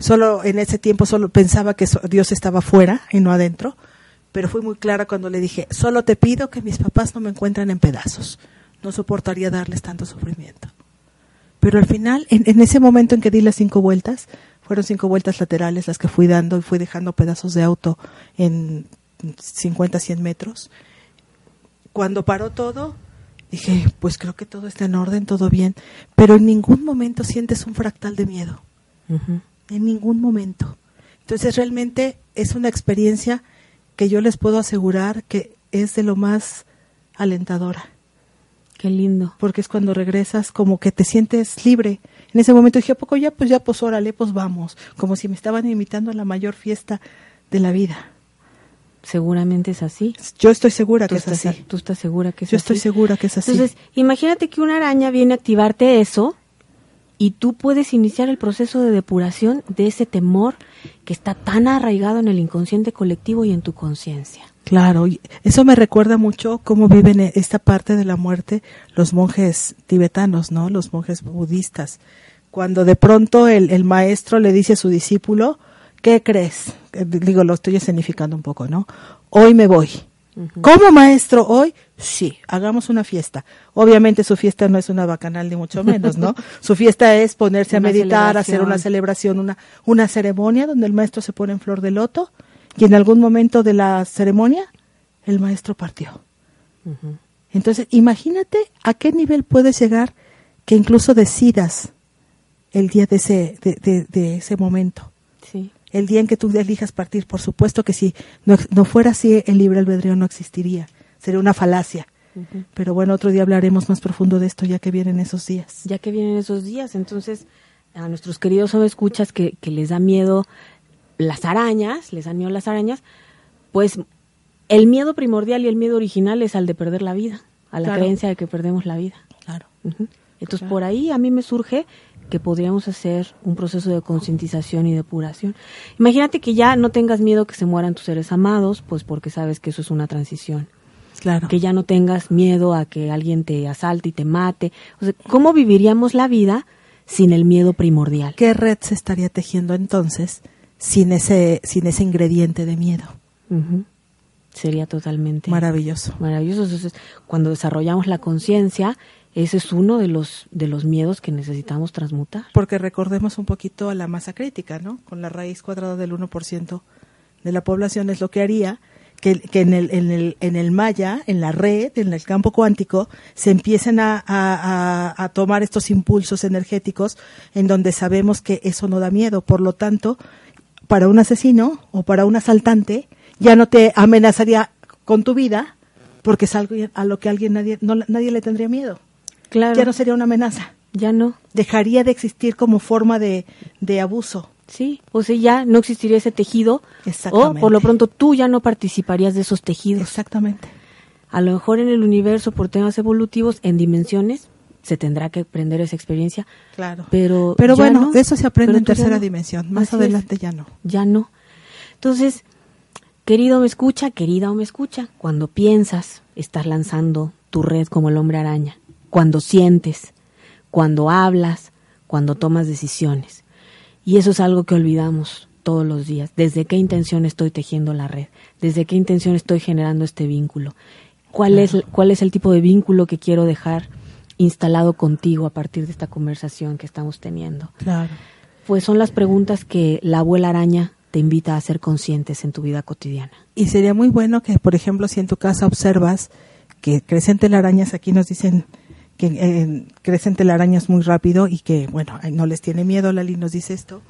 [SPEAKER 1] Solo en ese tiempo solo pensaba que Dios estaba fuera y no adentro, pero fui muy clara cuando le dije, solo te pido que mis papás no me encuentren en pedazos. No soportaría darles tanto sufrimiento. Pero al final, en, ese momento en que di las cinco vueltas, fueron cinco vueltas laterales las que fui dando y fui dejando pedazos de auto en 50, 100 metros. Cuando paró todo, dije, pues creo que todo está en orden, todo bien, pero en ningún momento sientes un fractal de miedo. En ningún momento. Entonces realmente es una experiencia que yo les puedo asegurar que es de lo más alentadora,
[SPEAKER 3] Qué lindo.
[SPEAKER 1] porque es cuando regresas como que te sientes libre. En ese momento dije, ¿a poco ya? Pues ya, pues órale, pues vamos, como si me estaban invitando a la mayor fiesta de la vida.
[SPEAKER 3] Seguramente es así.
[SPEAKER 1] Yo estoy segura
[SPEAKER 3] Tú
[SPEAKER 1] que es así.
[SPEAKER 3] tú estás segura que es
[SPEAKER 1] Yo estoy
[SPEAKER 3] así.
[SPEAKER 1] segura que es así.
[SPEAKER 3] Entonces, imagínate que una araña viene a activarte eso y tú puedes iniciar el proceso de depuración de ese temor que está tan arraigado en el inconsciente colectivo y en tu conciencia.
[SPEAKER 1] Claro, eso me recuerda mucho cómo viven e- esta parte de la muerte los monjes tibetanos, ¿no? Los monjes budistas. Cuando de pronto el, el maestro le dice a su discípulo, ¿qué crees? Eh, Digo, lo estoy escenificando un poco, ¿no? Hoy me voy. ¿Cómo maestro hoy? Sí, hagamos una fiesta. Obviamente su fiesta no es una bacanal ni mucho menos, ¿no? su fiesta es ponerse a meditar, hacer una
[SPEAKER 3] celebración.
[SPEAKER 1] una, una ceremonia donde el maestro se pone en flor de loto y en algún momento de la ceremonia el maestro partió. Entonces, imagínate a qué nivel puedes llegar que incluso decidas el día de ese, de, de- de ese momento. El día en que tú elijas partir, por supuesto que si no, no fuera así, el libre albedrío no existiría. Sería una falacia. Pero bueno, otro día hablaremos más profundo de esto ya que vienen esos días.
[SPEAKER 3] Ya que vienen esos días, entonces a nuestros queridos escuchas que, que les da miedo las arañas, les dan miedo las arañas, pues el miedo primordial y el miedo original es al de perder la vida, a la
[SPEAKER 1] Claro.
[SPEAKER 3] creencia de que perdemos la vida.
[SPEAKER 1] Claro.
[SPEAKER 3] Entonces,
[SPEAKER 1] Claro.
[SPEAKER 3] por ahí a mí me surge que podríamos hacer un proceso de concientización y depuración. Imagínate que ya no tengas miedo que se mueran tus seres amados, pues porque sabes que eso es una transición.
[SPEAKER 1] Claro.
[SPEAKER 3] Que ya no tengas miedo a que alguien te asalte y te mate. O sea, ¿cómo viviríamos la vida sin el miedo primordial?
[SPEAKER 1] ¿Qué red se estaría tejiendo entonces sin ese, sin ese ingrediente de miedo?
[SPEAKER 3] Sería totalmente
[SPEAKER 1] Maravilloso.
[SPEAKER 3] maravilloso. Entonces, cuando desarrollamos la conciencia, ese es uno de los de los miedos que necesitamos transmutar.
[SPEAKER 1] Porque recordemos un poquito a la masa crítica, ¿no? Con la raíz cuadrada del 1% de la población es lo que haría que, en, el, en, el, en el maya, en la red, en el campo cuántico, se empiecen a, a, a, a tomar estos impulsos energéticos en donde sabemos que eso no da miedo. Por lo tanto, para un asesino o para un asaltante, ya no te amenazaría con tu vida porque es algo a lo que alguien nadie, no, nadie le tendría miedo.
[SPEAKER 3] Claro.
[SPEAKER 1] Ya no sería una amenaza.
[SPEAKER 3] Ya no.
[SPEAKER 1] Dejaría de existir como forma de, de abuso.
[SPEAKER 3] Sí, o sea, ya no existiría ese tejido. O
[SPEAKER 1] Exactamente.
[SPEAKER 3] por lo pronto tú ya no participarías de esos tejidos.
[SPEAKER 1] Exactamente.
[SPEAKER 3] A lo mejor en el universo, por temas evolutivos, en dimensiones, se tendrá que aprender esa experiencia.
[SPEAKER 1] Claro.
[SPEAKER 3] Pero,
[SPEAKER 1] Pero bueno,
[SPEAKER 3] no.
[SPEAKER 1] eso se aprende
[SPEAKER 3] Pero
[SPEAKER 1] en tercera
[SPEAKER 3] no.
[SPEAKER 1] dimensión. Más
[SPEAKER 3] Así es.
[SPEAKER 1] adelante ya no.
[SPEAKER 3] Ya no. Entonces, querido me escucha, querida o me escucha, cuando piensas, estás lanzando tu red como el hombre araña. Cuando sientes, cuando hablas, cuando tomas decisiones. Y eso es algo que olvidamos todos los días. ¿Desde qué intención estoy tejiendo la red? ¿Desde qué intención estoy generando este vínculo? ¿Cuál, es, ¿Cuál es el tipo de vínculo que quiero dejar instalado contigo a partir de esta conversación que estamos teniendo?
[SPEAKER 1] Claro.
[SPEAKER 3] Pues son las preguntas que la abuela araña te invita a ser conscientes en tu vida cotidiana.
[SPEAKER 1] Y sería muy bueno que, por ejemplo, si en tu casa observas que crecen telarañas, aquí nos dicen que eh, crecen telarañas muy rápido y que, bueno, no les tiene miedo, Lali nos dice esto,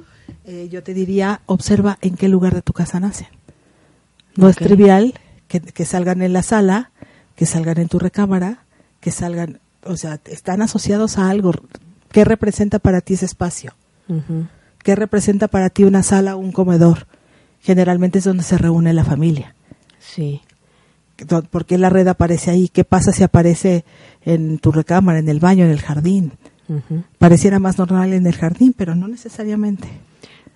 [SPEAKER 1] eh, yo te diría, observa en qué lugar de tu casa nacen. No es trivial que, que salgan en la sala, que salgan en tu recámara, que salgan, o sea, están asociados a algo. ¿Qué representa para ti ese espacio? ¿Qué representa para ti una sala o un comedor? Generalmente es donde se reúne la familia.
[SPEAKER 3] Sí,
[SPEAKER 1] ¿Por qué la red aparece ahí? ¿Qué pasa si aparece en tu recámara, en el baño, en el jardín? Pareciera más normal en el jardín, pero no necesariamente.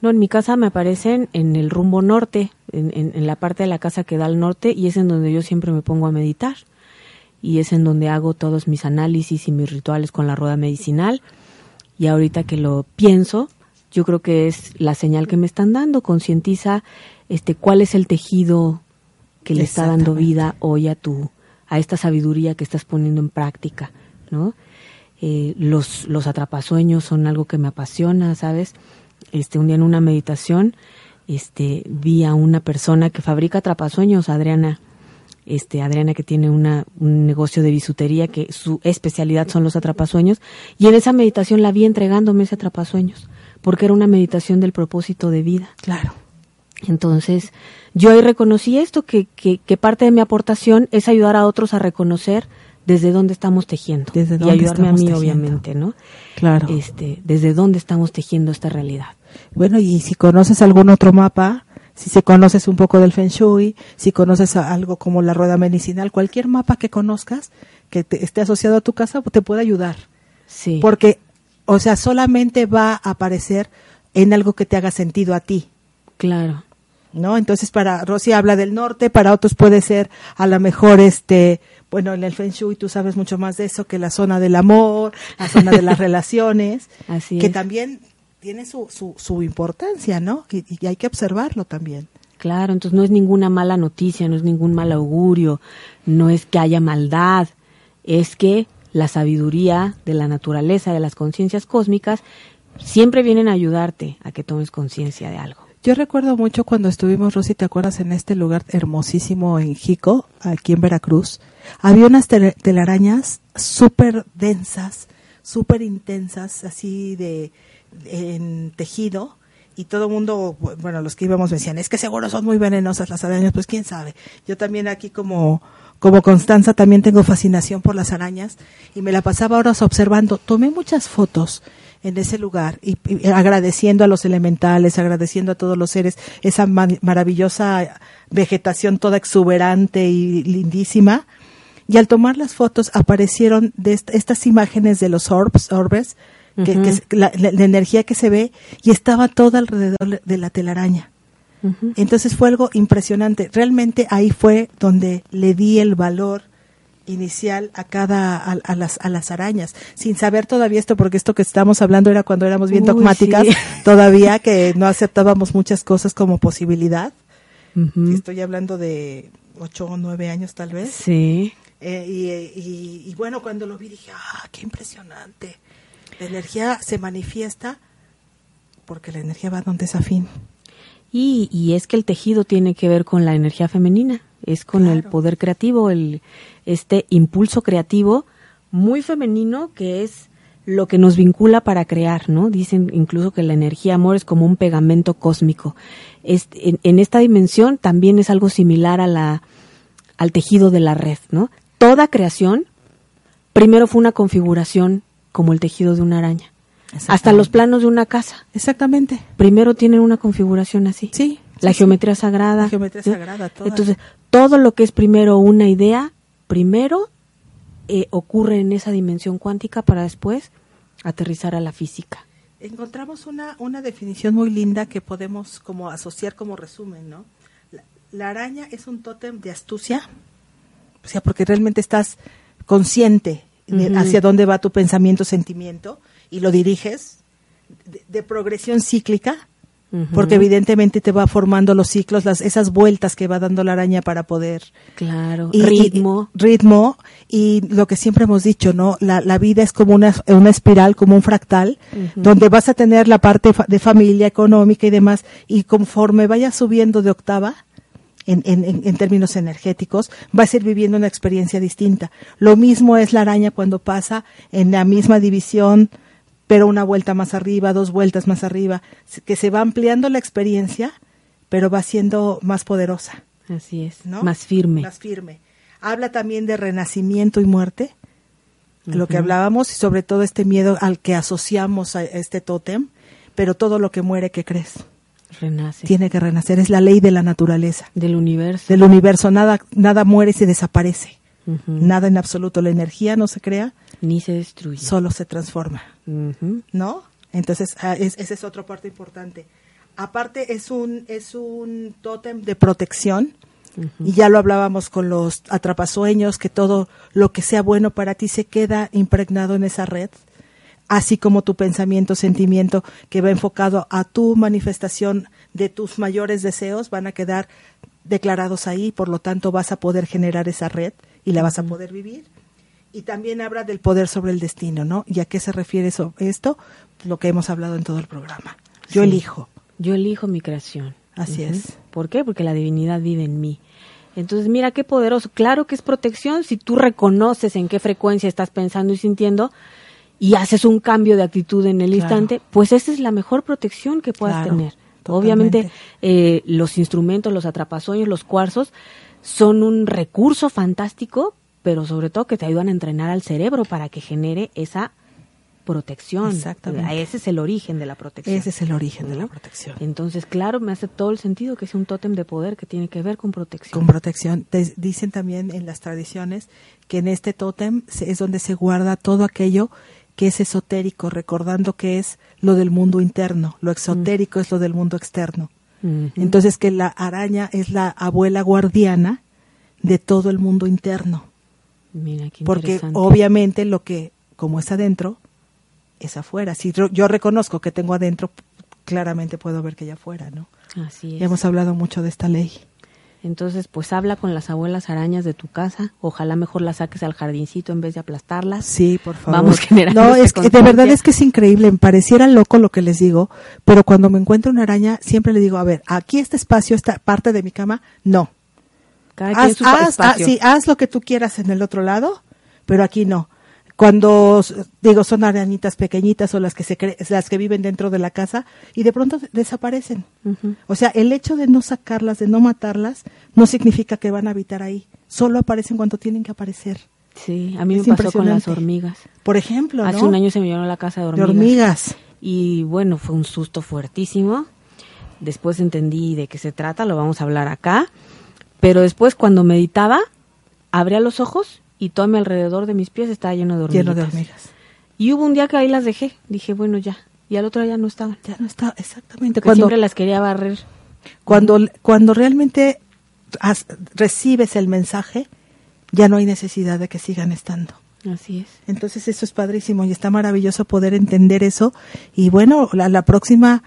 [SPEAKER 3] No, en mi casa me aparecen en el rumbo norte, en, en- en la parte de la casa que da al norte, y es en donde yo siempre me pongo a meditar. Y es en donde hago todos mis análisis y mis rituales con la rueda medicinal. Y ahorita que lo pienso, yo creo que es la señal que me están dando. Concientiza este, cuál es el tejido que le está dando vida hoy a tu, a esta sabiduría que estás poniendo en práctica, ¿no? Eh, los, los atrapasueños son algo que me apasiona, ¿sabes? Este, un día en una meditación, este, vi a una persona que fabrica atrapasueños, Adriana, este, Adriana que tiene una, un negocio de bisutería que su especialidad son los atrapasueños, y en esa meditación la vi entregándome ese atrapasueños, porque era una meditación del propósito de vida.
[SPEAKER 1] Claro.
[SPEAKER 3] Entonces, yo ahí reconocí esto, que, que, que parte de mi aportación es ayudar a otros a reconocer desde dónde estamos tejiendo.
[SPEAKER 1] Desde
[SPEAKER 3] y
[SPEAKER 1] dónde
[SPEAKER 3] ayudarme a mí,
[SPEAKER 1] tejiendo.
[SPEAKER 3] obviamente, ¿no?
[SPEAKER 1] Claro.
[SPEAKER 3] Este, desde dónde estamos tejiendo esta realidad.
[SPEAKER 1] Bueno, y si conoces algún otro mapa, si se conoces un poco del Feng Shui, si conoces algo como la rueda medicinal, cualquier mapa que conozcas que te- esté asociado a tu casa te puede ayudar.
[SPEAKER 3] Sí.
[SPEAKER 1] Porque, o sea, solamente va a aparecer en algo que te haga sentido a ti.
[SPEAKER 3] Claro.
[SPEAKER 1] ¿No? Entonces para Rosy habla del norte, para otros puede ser a lo mejor este, bueno, en el Feng Shui tú sabes mucho más de eso que la zona del amor, la zona de las relaciones,
[SPEAKER 3] Así
[SPEAKER 1] que
[SPEAKER 3] es.
[SPEAKER 1] también tiene su, su, su importancia, ¿no? Y, y hay que observarlo también.
[SPEAKER 3] Claro, entonces no es ninguna mala noticia, no es ningún mal augurio, no es que haya maldad, es que la sabiduría de la naturaleza, de las conciencias cósmicas, siempre vienen a ayudarte a que tomes conciencia de algo.
[SPEAKER 1] Yo recuerdo mucho cuando estuvimos, Rosy, ¿te acuerdas? En este lugar hermosísimo en Jico, aquí en Veracruz. Había unas tel- telarañas súper densas, súper intensas, así de, en tejido. Y todo el mundo, bu- bueno, los que íbamos me decían, es que seguro son muy venenosas las arañas. Pues quién sabe. Yo también aquí como, como Constanza también tengo fascinación por las arañas. Y me la pasaba horas observando. Tomé muchas fotos en ese lugar y, y agradeciendo a los elementales, agradeciendo a todos los seres esa ma- maravillosa vegetación toda exuberante y lindísima. Y al tomar las fotos aparecieron de est- estas imágenes de los orbs, orbes, que,
[SPEAKER 3] Ujú.
[SPEAKER 1] que es la, la- la energía que se ve y estaba todo alrededor de la telaraña. Entonces fue algo impresionante. Realmente ahí fue donde le di el valor inicial a cada a, a las a las arañas sin saber todavía esto porque esto que estamos hablando era cuando éramos bien
[SPEAKER 3] Uy,
[SPEAKER 1] dogmáticas
[SPEAKER 3] sí.
[SPEAKER 1] todavía que no aceptábamos muchas cosas como posibilidad estoy hablando de ocho o nueve años tal vez
[SPEAKER 3] Sí.
[SPEAKER 1] Eh, y, y- y bueno, cuando lo vi dije, ah, qué impresionante. La energía se manifiesta porque la energía va donde es afín.
[SPEAKER 3] Y, y es que el tejido tiene que ver con la energía femenina, es con el poder creativo, el este impulso creativo muy femenino que es lo que nos vincula para crear, ¿no? Dicen incluso que la energía amor es como un pegamento cósmico. Este, en, en esta dimensión también es algo similar a la al tejido de la red, ¿no? Toda creación primero fue una configuración como el tejido de una araña. Hasta los planos de una casa
[SPEAKER 1] Exactamente.
[SPEAKER 3] primero tienen una configuración así.
[SPEAKER 1] Sí.
[SPEAKER 3] La
[SPEAKER 1] sí,
[SPEAKER 3] geometría sagrada.
[SPEAKER 1] La geometría sagrada.
[SPEAKER 3] Entonces, todo lo que es primero una idea, primero eh, ocurre en esa dimensión cuántica para después aterrizar a la física.
[SPEAKER 1] Encontramos una, una definición muy linda que podemos como asociar como resumen, ¿no? La, la araña es un tótem de astucia, o sea, porque realmente estás consciente de hacia dónde va tu pensamiento, sentimiento, y lo diriges, de, de progresión cíclica, Porque evidentemente te va formando los ciclos, las, esas vueltas que va dando la araña para poder
[SPEAKER 3] Claro,
[SPEAKER 1] y-
[SPEAKER 3] ritmo.
[SPEAKER 1] y- ritmo y lo que siempre hemos dicho, ¿no? La, la vida es como una, una espiral, como un fractal, donde vas a tener la parte de familia económica y demás, y conforme vayas subiendo de octava, en, en, en- en términos energéticos, vas a ir viviendo una experiencia distinta. Lo mismo es la araña cuando pasa en la misma división, pero una vuelta más arriba, dos vueltas más arriba, que se va ampliando la experiencia, pero va siendo más poderosa.
[SPEAKER 3] Así es,
[SPEAKER 1] ¿no?
[SPEAKER 3] más firme.
[SPEAKER 1] Más firme. Habla también de renacimiento y muerte, lo que hablábamos, y sobre todo este miedo al que asociamos a este tótem, pero todo lo que muere, ¿qué crees?
[SPEAKER 3] Renace.
[SPEAKER 1] Tiene que renacer, es la ley de la naturaleza,
[SPEAKER 3] Del universo.
[SPEAKER 1] del universo, nada, nada muere y se desaparece, nada en absoluto, la energía no se crea,
[SPEAKER 3] Ni se destruye.
[SPEAKER 1] solo se transforma. ¿No? Entonces, ah, es, esa es otra parte importante. Aparte, es un, es un tótem de protección, y ya lo hablábamos con los atrapasueños, que todo lo que sea bueno para ti se queda impregnado en esa red, así como tu pensamiento, sentimiento que va enfocado a tu manifestación de tus mayores deseos, van a quedar declarados ahí, por lo tanto vas a poder generar esa red y la vas a poder vivir. Y también habla del poder sobre el destino, ¿no? ¿Y a qué se refiere eso, esto? Lo que hemos hablado en todo el programa. Yo
[SPEAKER 3] Sí.
[SPEAKER 1] elijo.
[SPEAKER 3] Yo elijo mi creación.
[SPEAKER 1] Así es.
[SPEAKER 3] ¿Por qué? Porque la divinidad vive en mí. Entonces, mira qué poderoso. Claro que es protección si tú reconoces en qué frecuencia estás pensando y sintiendo y haces un cambio de actitud en el
[SPEAKER 1] Claro.
[SPEAKER 3] instante, pues esa es la mejor protección que puedas
[SPEAKER 1] Claro,
[SPEAKER 3] tener.
[SPEAKER 1] totalmente.
[SPEAKER 3] Obviamente, eh, los instrumentos, los atrapasueños, los cuarzos, son un recurso fantástico, pero sobre todo que te ayudan a entrenar al cerebro para que genere esa protección.
[SPEAKER 1] Exactamente.
[SPEAKER 3] Ese es el origen de la protección.
[SPEAKER 1] Ese es el origen de la protección.
[SPEAKER 3] Entonces, claro, me hace todo el sentido que es un tótem de poder que tiene que ver con protección.
[SPEAKER 1] Con protección. Te- dicen también en las tradiciones que en este tótem es donde se guarda todo aquello que es esotérico, recordando que es lo del mundo interno, lo exotérico es lo del mundo externo. Entonces que la araña es la abuela guardiana de todo el mundo interno,
[SPEAKER 3] Mira, qué
[SPEAKER 1] porque obviamente lo que como es adentro es afuera. Si yo- reconozco que tengo adentro, claramente puedo ver que allá afuera, ¿no?
[SPEAKER 3] Así es.
[SPEAKER 1] Hemos hablado mucho de esta ley.
[SPEAKER 3] Entonces, pues habla con las abuelas arañas de tu casa. Ojalá mejor las saques al jardincito en vez de aplastarlas.
[SPEAKER 1] Sí, por favor.
[SPEAKER 3] Vamos generando
[SPEAKER 1] No, es que de verdad es que es increíble. Me pareciera loco lo que les digo, pero cuando me encuentro una araña, siempre le digo, a ver, aquí este espacio, esta parte de mi cama, no.
[SPEAKER 3] Cada quien
[SPEAKER 1] Haz, ah, sí, haz lo que tú quieras en el otro lado, pero aquí no. Cuando digo son arañitas pequeñitas o las que se cre- las que viven dentro de la casa y de pronto desaparecen. O sea, el hecho de no sacarlas, de no matarlas, no significa que van a habitar ahí. Solo aparecen cuando tienen que aparecer.
[SPEAKER 3] Sí, a mí
[SPEAKER 1] Es
[SPEAKER 3] me pasó con las hormigas.
[SPEAKER 1] Por ejemplo,
[SPEAKER 3] Hace
[SPEAKER 1] ¿no?
[SPEAKER 3] un año se me llenó la casa de
[SPEAKER 1] de
[SPEAKER 3] hormigas.
[SPEAKER 1] hormigas.
[SPEAKER 3] Y bueno, fue un susto fuertísimo. Después entendí de qué se trata, lo vamos a hablar acá. Pero después cuando meditaba, abría los ojos y todo a mi alrededor de mis pies estaba lleno de hormigas.
[SPEAKER 1] Lleno de hormigas.
[SPEAKER 3] Y hubo un día que ahí las dejé. Dije, bueno, ya. Y al otro día no estaban.
[SPEAKER 1] Ya no está exactamente
[SPEAKER 3] Porque
[SPEAKER 1] cuando
[SPEAKER 3] siempre las quería barrer.
[SPEAKER 1] Cuando, cuando realmente has- recibes el mensaje, ya no hay necesidad de que sigan estando.
[SPEAKER 3] Así es.
[SPEAKER 1] Entonces eso es padrísimo y está maravilloso poder entender eso. Y bueno, la, la próxima,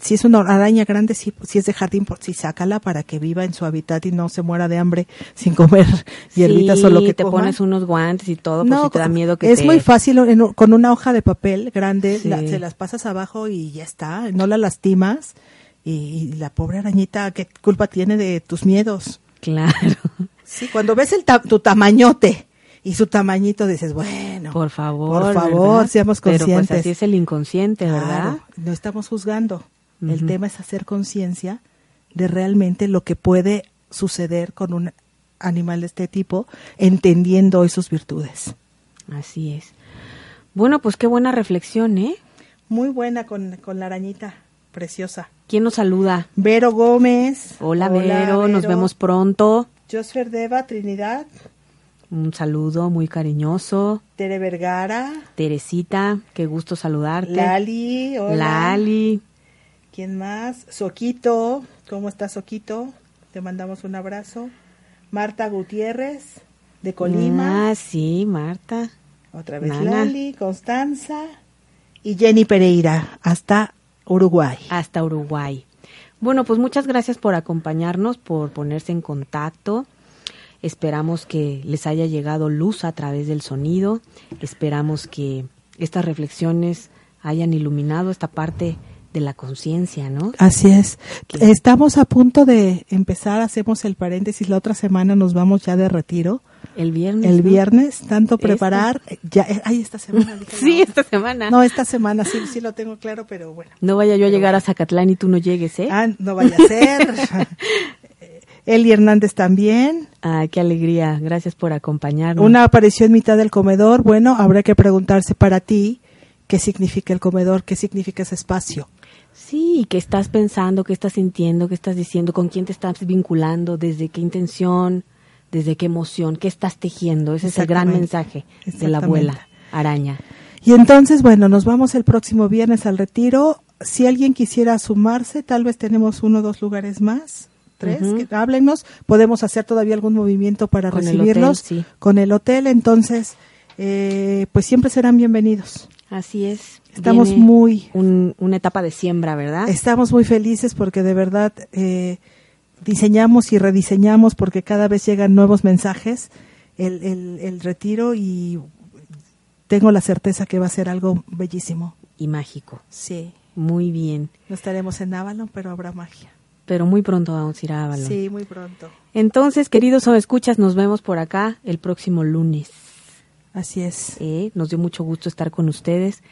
[SPEAKER 1] si es una araña grande, si, si es de jardín, pues sí, sácala para que viva en su hábitat y no se muera de hambre sin comer hierbitas o lo que
[SPEAKER 3] te pones unos guantes y todo, por si te da miedo que
[SPEAKER 1] es
[SPEAKER 3] te...
[SPEAKER 1] muy fácil, en con una hoja de papel grande,
[SPEAKER 3] Sí.
[SPEAKER 1] la- se las pasas abajo y ya está, no la lastimas. Y, y la pobre arañita, ¿qué culpa tiene de tus miedos?
[SPEAKER 3] Claro.
[SPEAKER 1] Sí, cuando ves el ta- tu tamañote y su tamañito dices, bueno,
[SPEAKER 3] Por favor.
[SPEAKER 1] por favor,
[SPEAKER 3] ¿verdad?
[SPEAKER 1] seamos conscientes.
[SPEAKER 3] Pero pues así es el inconsciente, ¿verdad?
[SPEAKER 1] Claro, no estamos juzgando. El tema es hacer conciencia de realmente lo que puede suceder con un animal de este tipo, entendiendo hoy sus virtudes.
[SPEAKER 3] Así es. Bueno, pues qué buena reflexión, ¿eh?
[SPEAKER 1] Muy buena con, con la arañita, preciosa.
[SPEAKER 3] ¿Quién nos saluda?
[SPEAKER 1] Vero Gómez.
[SPEAKER 3] Hola, Vero, nos vemos pronto.
[SPEAKER 1] Josfer Deva, Trinidad.
[SPEAKER 3] Un saludo muy cariñoso.
[SPEAKER 1] Tere Vergara.
[SPEAKER 3] Teresita, qué gusto saludarte.
[SPEAKER 1] Lali, hola.
[SPEAKER 3] Lali.
[SPEAKER 1] ¿Quién más? Soquito. ¿Cómo estás, Soquito? Te mandamos un abrazo. Marta Gutiérrez, de Colima.
[SPEAKER 3] Ah, sí, Marta.
[SPEAKER 1] Otra vez
[SPEAKER 3] Nana.
[SPEAKER 1] Lali, Constanza. Y Jenny Pereira, hasta Uruguay.
[SPEAKER 3] hasta Uruguay. Bueno, pues muchas gracias por acompañarnos, por ponerse en contacto. Esperamos que les haya llegado luz a través del sonido. Esperamos que estas reflexiones hayan iluminado esta parte de la conciencia, ¿no?
[SPEAKER 1] Así es. Estamos a punto de empezar, hacemos el paréntesis, la otra semana nos vamos ya de retiro.
[SPEAKER 3] El viernes.
[SPEAKER 1] El
[SPEAKER 3] ¿no?
[SPEAKER 1] viernes, tanto
[SPEAKER 3] Esta.
[SPEAKER 1] preparar, ya, eh, ay, esta semana.
[SPEAKER 3] Sí,
[SPEAKER 1] no.
[SPEAKER 3] esta semana.
[SPEAKER 1] No, esta semana sí, sí lo tengo claro, pero bueno.
[SPEAKER 3] No vaya yo a llegar a Zacatlán y tú no llegues, ¿eh?
[SPEAKER 1] Ah, no vaya a ser. Eli Hernández también.
[SPEAKER 3] Ah, qué alegría. Gracias por acompañarnos.
[SPEAKER 1] Una apareció en mitad del comedor. Bueno, habrá que preguntarse para ti qué significa el comedor, qué significa ese espacio.
[SPEAKER 3] Sí, ¿qué estás pensando? ¿Qué estás sintiendo? ¿Qué estás diciendo? ¿Con quién te estás vinculando? ¿Desde qué intención? ¿Desde qué emoción? ¿Qué estás tejiendo? Ese es el gran mensaje de la abuela araña.
[SPEAKER 1] Y entonces, bueno, nos vamos el próximo viernes al retiro. Si alguien quisiera sumarse, tal vez tenemos uno o dos lugares más. Tres,
[SPEAKER 3] Ujú.
[SPEAKER 1] que háblennos. Podemos hacer todavía algún movimiento para
[SPEAKER 3] Con el
[SPEAKER 1] recibirlos
[SPEAKER 3] hotel, sí.
[SPEAKER 1] con el hotel. Entonces, eh, pues siempre serán bienvenidos.
[SPEAKER 3] Así es.
[SPEAKER 1] Estamos
[SPEAKER 3] Viene
[SPEAKER 1] muy
[SPEAKER 3] un- una etapa de siembra, ¿verdad?
[SPEAKER 1] Estamos muy felices porque de verdad eh, diseñamos y rediseñamos porque cada vez llegan nuevos mensajes el, el, el retiro y tengo la certeza que va a ser algo bellísimo.
[SPEAKER 3] Y mágico.
[SPEAKER 1] Sí.
[SPEAKER 3] Muy bien.
[SPEAKER 1] No estaremos en Avalon, pero habrá magia.
[SPEAKER 3] Pero muy pronto vamos a ir a Avalon.
[SPEAKER 1] Sí, muy pronto.
[SPEAKER 3] Entonces, queridos o escuchas, nos vemos por acá el próximo lunes.
[SPEAKER 1] Así es.
[SPEAKER 3] ¿eh? Nos dio mucho gusto estar con ustedes.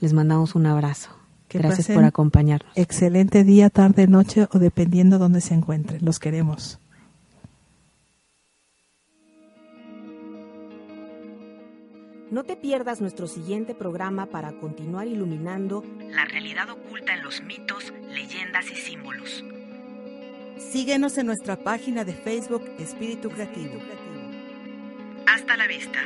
[SPEAKER 3] Les mandamos un abrazo.
[SPEAKER 1] Que
[SPEAKER 3] Gracias por acompañarnos.
[SPEAKER 1] Excelente día, tarde, noche o dependiendo donde se encuentren. Los queremos.
[SPEAKER 3] No te pierdas nuestro siguiente programa para continuar iluminando
[SPEAKER 2] La realidad oculta en los mitos, leyendas y símbolos.
[SPEAKER 1] Síguenos en nuestra página de Facebook Espíritu Creativo.
[SPEAKER 2] Hasta la vista.